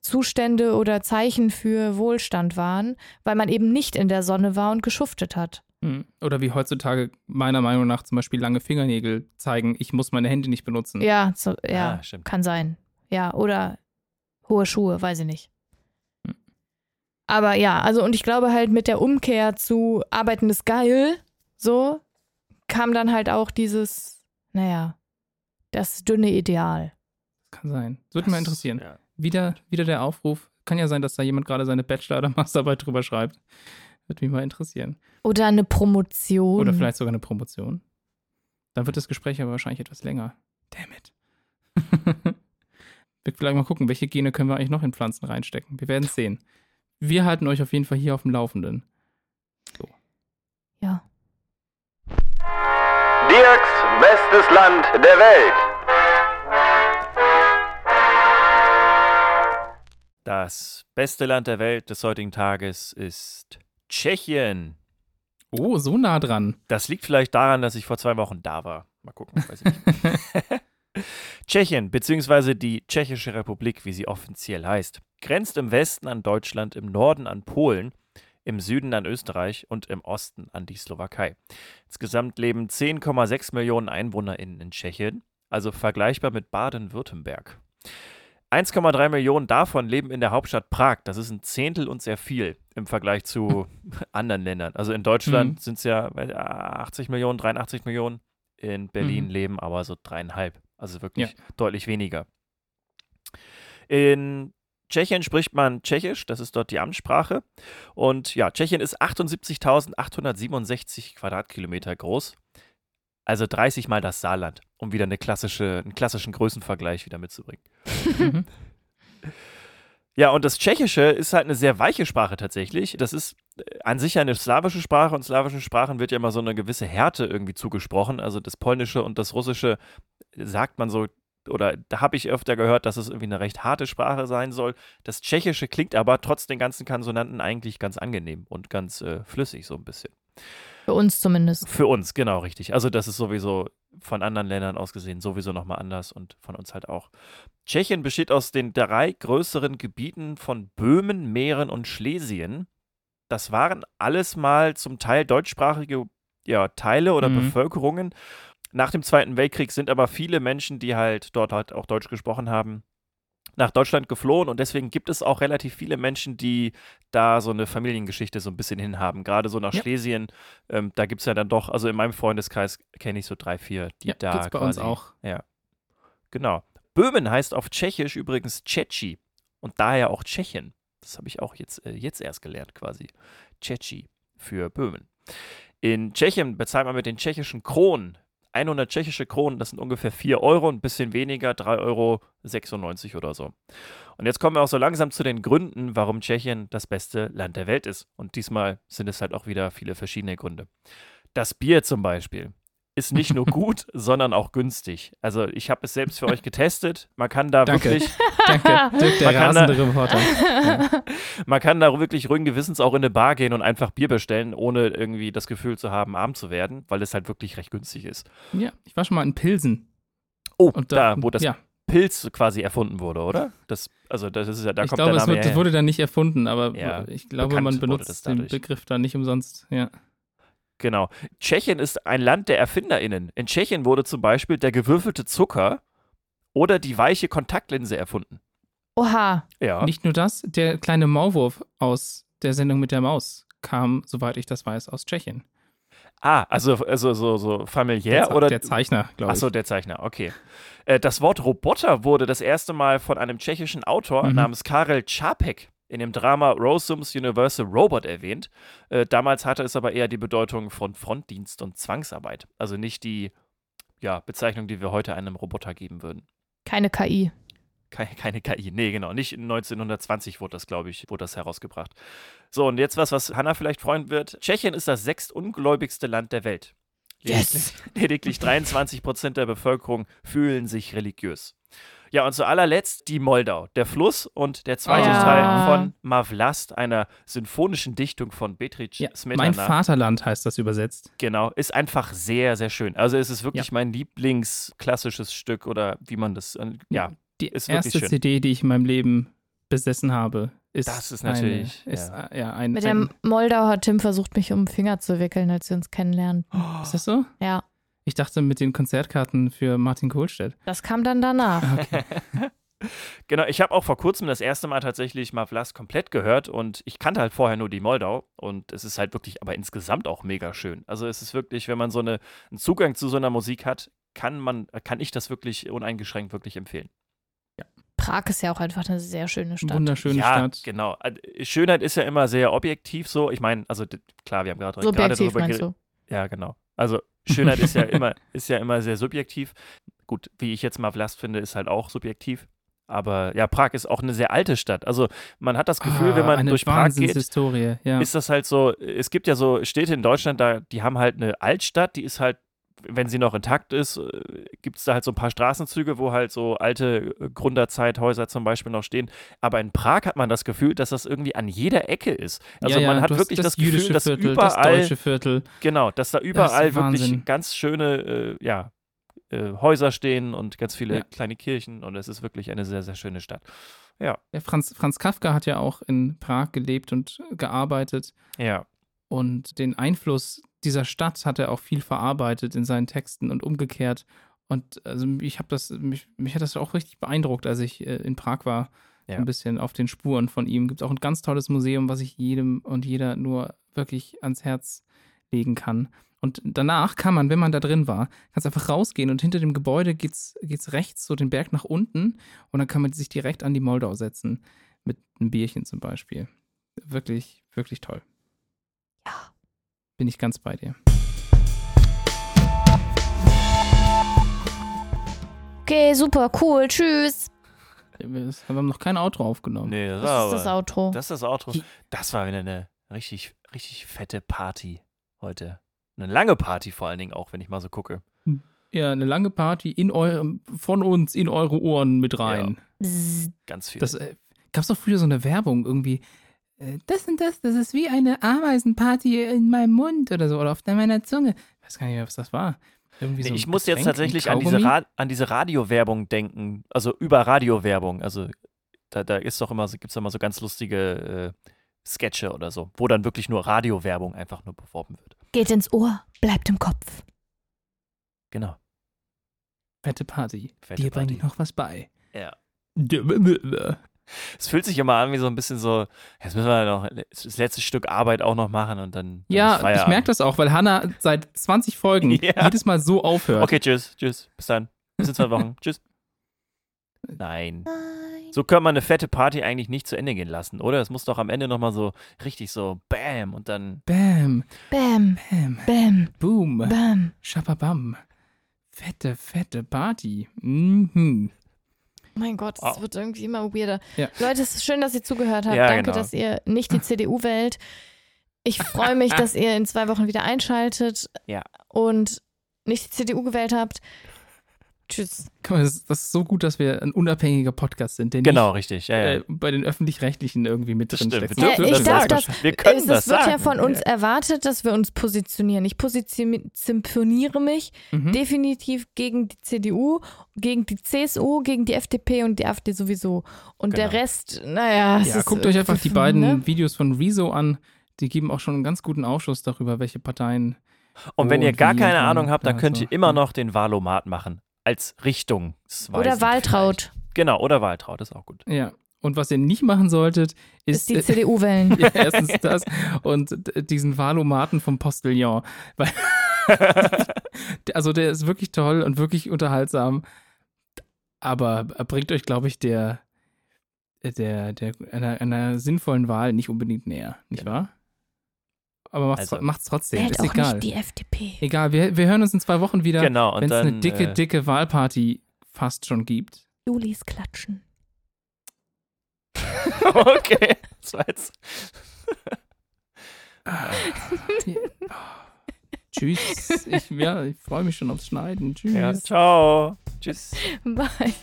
S2: Zustände oder Zeichen für Wohlstand waren, weil man eben nicht in der Sonne war und geschuftet hat.
S3: Hm. Oder wie heutzutage meiner Meinung nach zum Beispiel lange Fingernägel zeigen, ich muss meine Hände nicht benutzen.
S2: Ja, so, ja,
S1: Ah, stimmt.
S2: kann sein. Ja, oder hohe Schuhe, weiß ich nicht.
S3: Hm.
S2: Aber ja, also und ich glaube halt mit der Umkehr zu Arbeiten ist geil, so kam dann halt auch dieses, naja, das dünne Ideal.
S3: Kann sein. Das würde mich interessieren.
S1: Ja.
S3: Wieder, wieder der Aufruf. Kann ja sein, dass da jemand gerade seine Bachelor- oder Masterarbeit drüber schreibt. Würde mich mal interessieren.
S2: Oder eine Promotion.
S3: Oder vielleicht sogar eine Promotion. Dann wird das Gespräch aber wahrscheinlich etwas länger. Damn it. <laughs> wir vielleicht mal gucken, welche Gene können wir eigentlich noch in Pflanzen reinstecken. Wir werden es sehen. Wir halten euch auf jeden Fall hier auf dem Laufenden. So.
S2: Ja.
S4: Dirks bestes Land der Welt.
S1: Das beste Land der Welt des heutigen Tages ist Tschechien.
S3: Oh, so nah dran.
S1: Das liegt vielleicht daran, dass ich vor zwei Wochen da war. Mal gucken, weiß ich nicht. <laughs> Tschechien, beziehungsweise die Tschechische Republik, wie sie offiziell heißt, grenzt im Westen an Deutschland, im Norden an Polen, im Süden an Österreich und im Osten an die Slowakei. Insgesamt leben 10,6 Millionen EinwohnerInnen in Tschechien, also vergleichbar mit Baden-Württemberg. 1,3 Millionen davon leben in der Hauptstadt Prag. Das ist ein Zehntel und sehr viel im Vergleich zu <laughs> anderen Ländern. Also in Deutschland
S3: Mhm.
S1: sind es ja äh, 80 Millionen, 83 Millionen. In Berlin
S3: Mhm.
S1: leben aber so dreieinhalb. Also wirklich
S3: Ja.
S1: deutlich weniger. In Tschechien spricht man Tschechisch, das ist dort die Amtssprache. Und ja, Tschechien ist 78.867 Quadratkilometer groß. Also 30 mal das Saarland, um wieder eine klassische, einen klassischen Größenvergleich wieder mitzubringen.
S3: Mhm. <laughs>
S1: Ja, und das Tschechische ist halt eine sehr weiche Sprache tatsächlich. Das ist äh, an sich eine slawische Sprache und slawischen Sprachen wird ja immer so eine gewisse Härte irgendwie zugesprochen. Also das Polnische und das Russische äh, sagt man so, oder da habe ich öfter gehört, dass es irgendwie eine recht harte Sprache sein soll. Das Tschechische klingt aber trotz den ganzen Konsonanten eigentlich ganz angenehm und ganz äh, flüssig so ein bisschen.
S2: Für uns zumindest.
S1: Für uns, genau, richtig. Also das ist sowieso von anderen Ländern aus gesehen sowieso nochmal anders und von uns halt auch. Tschechien besteht aus den drei größeren Gebieten von Böhmen, Mähren und Schlesien. Das waren alles mal zum Teil deutschsprachige ja, Teile oder
S3: Mhm.
S1: Bevölkerungen. Nach dem Zweiten Weltkrieg sind aber viele Menschen, die halt dort halt auch Deutsch gesprochen haben, nach Deutschland geflohen und deswegen gibt es auch relativ viele Menschen, die da so eine Familiengeschichte so ein bisschen hinhaben. Gerade so nach
S3: Ja.
S1: Schlesien, ähm, da gibt es ja dann doch, also in meinem Freundeskreis kenne ich so drei, vier, die
S3: Ja,
S1: da
S3: gibt's bei
S1: quasi.
S3: uns auch.
S1: Genau. Böhmen heißt auf Tschechisch übrigens Tschetschi und daher auch Tschechien. Das habe ich auch jetzt, äh, jetzt erst gelernt quasi. Tschetschi für Böhmen. In Tschechien bezahlt man mit den tschechischen Kronen 100 tschechische Kronen, das sind ungefähr 4 Euro, ein bisschen weniger, 3,96 Euro oder so. Und jetzt kommen wir auch so langsam zu den Gründen, warum Tschechien das beste Land der Welt ist. Und diesmal sind es halt auch wieder viele verschiedene Gründe. Das Bier zum Beispiel ist nicht nur <laughs> gut, sondern auch günstig. Also ich habe es selbst für euch getestet. Man kann da
S3: Danke.
S1: wirklich <laughs>
S3: Danke, Dirk, der
S1: Man kann da-
S3: rasende Reporter. <laughs>
S1: man kann da wirklich ruhigen Gewissens auch in eine Bar gehen und einfach Bier bestellen, ohne irgendwie das Gefühl zu haben, arm zu werden, weil es halt wirklich recht günstig ist.
S3: Ja, ich war schon mal in Pilsen.
S1: Oh,
S3: Und
S1: da, wo das
S3: ja,
S1: Pilz quasi erfunden wurde, oder? Das, also das ist ja, da
S3: ich
S1: kommt
S3: glaube,
S1: der
S3: es
S1: Name
S3: wird, das
S1: her.
S3: wurde dann nicht erfunden, aber
S1: Ja,
S3: ich glaube, man benutzt
S1: das
S3: den. Begriff dann nicht umsonst. Ja.
S1: Genau. Tschechien ist ein Land der ErfinderInnen. In Tschechien wurde zum Beispiel der gewürfelte Zucker oder die weiche Kontaktlinse erfunden.
S2: Oha.
S1: Ja.
S3: Nicht nur das, der kleine Maulwurf aus der Sendung mit der Maus kam, soweit ich das weiß, aus Tschechien.
S1: ah, also, also so, so familiär
S3: der,
S1: oder
S3: der Zeichner, glaube ich.
S1: Achso, der Zeichner, okay. Äh, das Wort Roboter wurde das erste Mal von einem tschechischen Autor
S3: Mhm.
S1: namens Karel Čapek in dem Drama Rossum's Universal Robot erwähnt. Äh, damals hatte es aber eher die Bedeutung von Frontdienst und Zwangsarbeit. Also nicht die ja, Bezeichnung, die wir heute einem Roboter geben würden.
S2: Keine KI.
S1: Keine, keine KI. Nee, genau. Nicht 1920 wurde das, glaube ich, wurde das herausgebracht. So, und jetzt was, was Hanna vielleicht freuen wird. Tschechien ist das sechstungläubigste Land der Welt.
S2: Yes.
S1: Lediglich <laughs> 23 Prozent der Bevölkerung fühlen sich religiös. Ja, und zu allerletzt die Moldau, der Fluss und der zweite
S3: Ah.
S1: Teil von Mavlast, einer symphonischen Dichtung von Beatrice
S3: ja,
S1: Smetana.
S3: mein Vaterland heißt das übersetzt.
S1: Genau, ist einfach sehr, sehr schön. Also es ist wirklich mein Lieblingsklassisches Stück oder wie man das, äh, ja,
S3: Die
S1: Ist wirklich
S3: erste
S1: schön.
S3: CD, die ich in meinem Leben besessen habe, ist.
S1: Das ist natürlich,
S3: Eine, ist,
S1: ja.
S3: äh, ja, ein,
S2: Mit der Moldau hat Tim versucht, mich um den Finger zu wickeln, als wir uns kennenlernen.
S3: Ist das so?
S2: Ja,
S3: Ich dachte mit den Konzertkarten für Martin Kohlstedt.
S2: das kam dann danach. <laughs>
S1: Genau, ich habe auch vor kurzem das erste Mal tatsächlich Mavlas komplett gehört und ich kannte halt vorher nur die Moldau und es ist halt wirklich, aber insgesamt auch mega schön. Also es ist wirklich, wenn man so eine, einen Zugang zu so einer Musik hat, kann man, kann ich das wirklich uneingeschränkt wirklich empfehlen.
S2: Prag ist ja auch einfach eine sehr schöne Stadt.
S3: Wunderschöne
S1: ja,
S3: Stadt.
S1: genau. Äh, Schönheit ist ja immer sehr objektiv so. Ich meine, also klar, wir haben gerade darüber
S2: meinst
S1: geredet.
S2: du?
S1: Ja, genau. Also Schönheit ist ja <laughs> immer, ist ja immer sehr subjektiv. Gut, wie ich jetzt mal Vlast finde, ist halt auch subjektiv. Aber ja, Prag ist auch eine sehr alte Stadt. Also man hat das Gefühl,
S3: Ah,
S1: wenn man durch Prag geht,
S3: ja.
S1: ist das halt so, es gibt ja so Städte in Deutschland, da, die haben halt eine Altstadt, die ist halt, wenn sie noch intakt ist, gibt es da halt so ein paar Straßenzüge, wo halt so alte äh, Gründerzeithäuser zum Beispiel noch stehen. Aber in Prag hat man das Gefühl, dass das irgendwie an jeder Ecke ist. Also
S3: ja, ja,
S1: man hat wirklich das, Gefühl,
S3: jüdische
S1: dass
S3: Viertel,
S1: überall,
S3: das deutsche Viertel.
S1: genau, dass da überall wirklich
S3: Wahnsinn.
S1: ganz schöne, äh, ja, äh, Häuser stehen und ganz viele
S3: Ja.
S1: kleine Kirchen und es ist wirklich eine sehr, sehr schöne Stadt. Ja,
S3: Ja, Franz, Franz Kafka hat ja auch in Prag gelebt und gearbeitet.
S1: ja,
S3: Und den Einfluss dieser Stadt hat er auch viel verarbeitet in seinen Texten und umgekehrt. Und also ich habe das, mich, mich hat das auch richtig beeindruckt, als ich äh, in Prag war.
S1: Ja.
S3: Ein bisschen auf den Spuren von ihm. Gibt auch ein ganz tolles Museum, was ich jedem und jeder nur wirklich ans Herz legen kann. Und danach kann man, wenn man da drin war, kannst einfach rausgehen und hinter dem Gebäude geht's, geht's rechts so den Berg nach unten und dann kann man sich direkt an die Moldau setzen. Mit einem Bierchen zum Beispiel. Wirklich, wirklich toll.
S2: Ja.
S3: Bin ich ganz bei dir.
S2: Okay, super, cool, tschüss.
S3: Wir haben noch kein Outro aufgenommen.
S1: nee, das,
S2: Das ist das Outro.
S1: Das ist das Outro. Das war wieder eine richtig, richtig fette Party heute. Eine lange Party vor allen Dingen auch, wenn ich mal so gucke.
S3: Ja, eine lange Party in eurem, von uns in eure Ohren mit rein.
S2: Bzzz.
S1: Ganz viel.
S3: Das äh, gab's doch früher so eine Werbung irgendwie. Äh, Das und das, das ist wie eine Ameisenparty in meinem Mund oder so oder auf meiner Zunge. Ich weiß gar nicht mehr, was das war. Irgendwie
S1: Nee,
S3: so
S1: ich muss jetzt tatsächlich an diese? Ra an diese Radiowerbung denken, also über Radiowerbung. Also da, da ist doch immer, so- gibt's doch immer so ganz lustige äh, Sketche oder so, wo dann wirklich nur Radiowerbung einfach nur beworben wird.
S2: Geht ins Ohr, bleibt im Kopf.
S1: Genau.
S3: Fette Party.
S1: Fette
S3: Dir bringe ich noch was bei.
S1: Ja. <laughs>
S3: Ja,
S1: Es fühlt sich immer an wie so ein bisschen so, jetzt müssen wir noch das letzte Stück Arbeit auch noch machen und dann. dann ist
S3: ich merke das auch, weil Hannah seit 20 Folgen <laughs>
S1: Ja.
S3: jedes Mal so aufhört.
S1: Okay, tschüss, tschüss. Bis dann. Bis in zwei Wochen. <laughs> tschüss. Nein. So kann man eine fette Party eigentlich nicht zu Ende gehen lassen, oder? Es muss doch am Ende nochmal so richtig so Bam und dann.
S3: Bam,
S2: Bam,
S3: bam,
S2: bam,
S3: boom,
S2: bam.
S3: schababam. Fette, fette Party. Mhm.
S2: Mein Gott, es
S1: Wow.
S2: wird irgendwie immer weirder.
S3: Ja.
S2: Leute, es ist schön, dass ihr zugehört habt.
S1: Ja,
S2: Danke,
S1: genau.
S2: dass ihr nicht die CDU wählt. Ich freue mich, <laughs> dass ihr in zwei Wochen wieder einschaltet
S1: Ja.
S2: und nicht die CDU gewählt habt. Tschüss.
S3: Das, ist so gut, dass wir ein unabhängiger Podcast sind, der
S1: Genau, richtig. Ja, ja.
S3: äh, bei den Öffentlich-Rechtlichen irgendwie mit drin
S1: stimmt.
S3: steckt.
S1: Wir
S2: Ja,
S1: dürfen
S2: ich
S1: das
S2: darf
S1: sagen.
S2: das-
S1: Wir können
S2: es,
S1: das
S2: es wird
S1: sagen.
S2: ja von uns erwartet, dass wir uns positionieren. Ich positioniere mich
S3: Mhm.
S2: definitiv gegen die CDU, gegen die CSU, gegen die FDP und die AfD sowieso. Und der
S1: Genau.
S2: Rest, naja. es
S3: Ja,
S2: ist
S3: guckt euch einfach die beiden
S2: ne?
S3: Videos von Rezo an. Die geben auch schon einen ganz guten Aufschluss darüber, welche Parteien.
S1: Und wenn ihr gar keine Ahnung habt, dann könnt ihr immer noch den Wahlomat machen. Als Richtungsweisend.
S2: Oder Waltraut.
S1: vielleicht. Genau, oder Waltraut, ist auch gut.
S3: Ja. Und was ihr nicht machen solltet,
S2: Ist
S3: ist,
S2: die CDU wählen. <laughs>
S3: ja, erstens das und diesen Wahlomaten vom Postillon. Weil, <laughs> also der ist wirklich toll und wirklich unterhaltsam. Aber bringt euch, glaube ich, der, der, der einer, einer sinnvollen Wahl nicht unbedingt näher, nicht wahr? Aber macht's,
S1: Also-
S3: macht's trotzdem,
S2: Wählt
S3: ist
S2: auch
S3: egal.
S2: nicht die FDP.
S3: Egal, wir, wir hören uns in zwei Wochen wieder,
S1: Genau,
S3: wenn es eine dicke,
S1: äh,
S3: dicke Wahlparty fast schon gibt.
S2: Julis klatschen. <laughs>
S1: okay. Das war jetzt.
S3: Tschüss. Ich, ja, ich freue mich schon aufs Schneiden. Tschüss.
S1: Ja, ciao. Tschüss.
S2: Bye.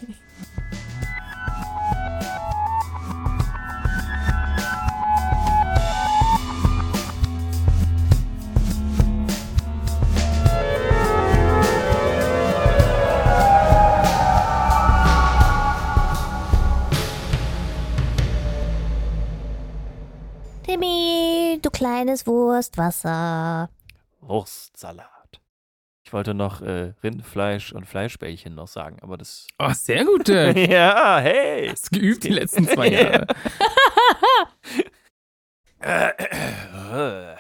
S5: Kleines Wurstwasser.
S1: Wurstsalat. Ich wollte noch äh, Rindfleisch und Fleischbällchen noch sagen, aber das.
S3: Oh, sehr gut, Dirk. <laughs>
S1: ja, hey.
S3: Hast geübt die letzten zwei <laughs> Jahre. <laughs>
S1: Äh, äh, äh.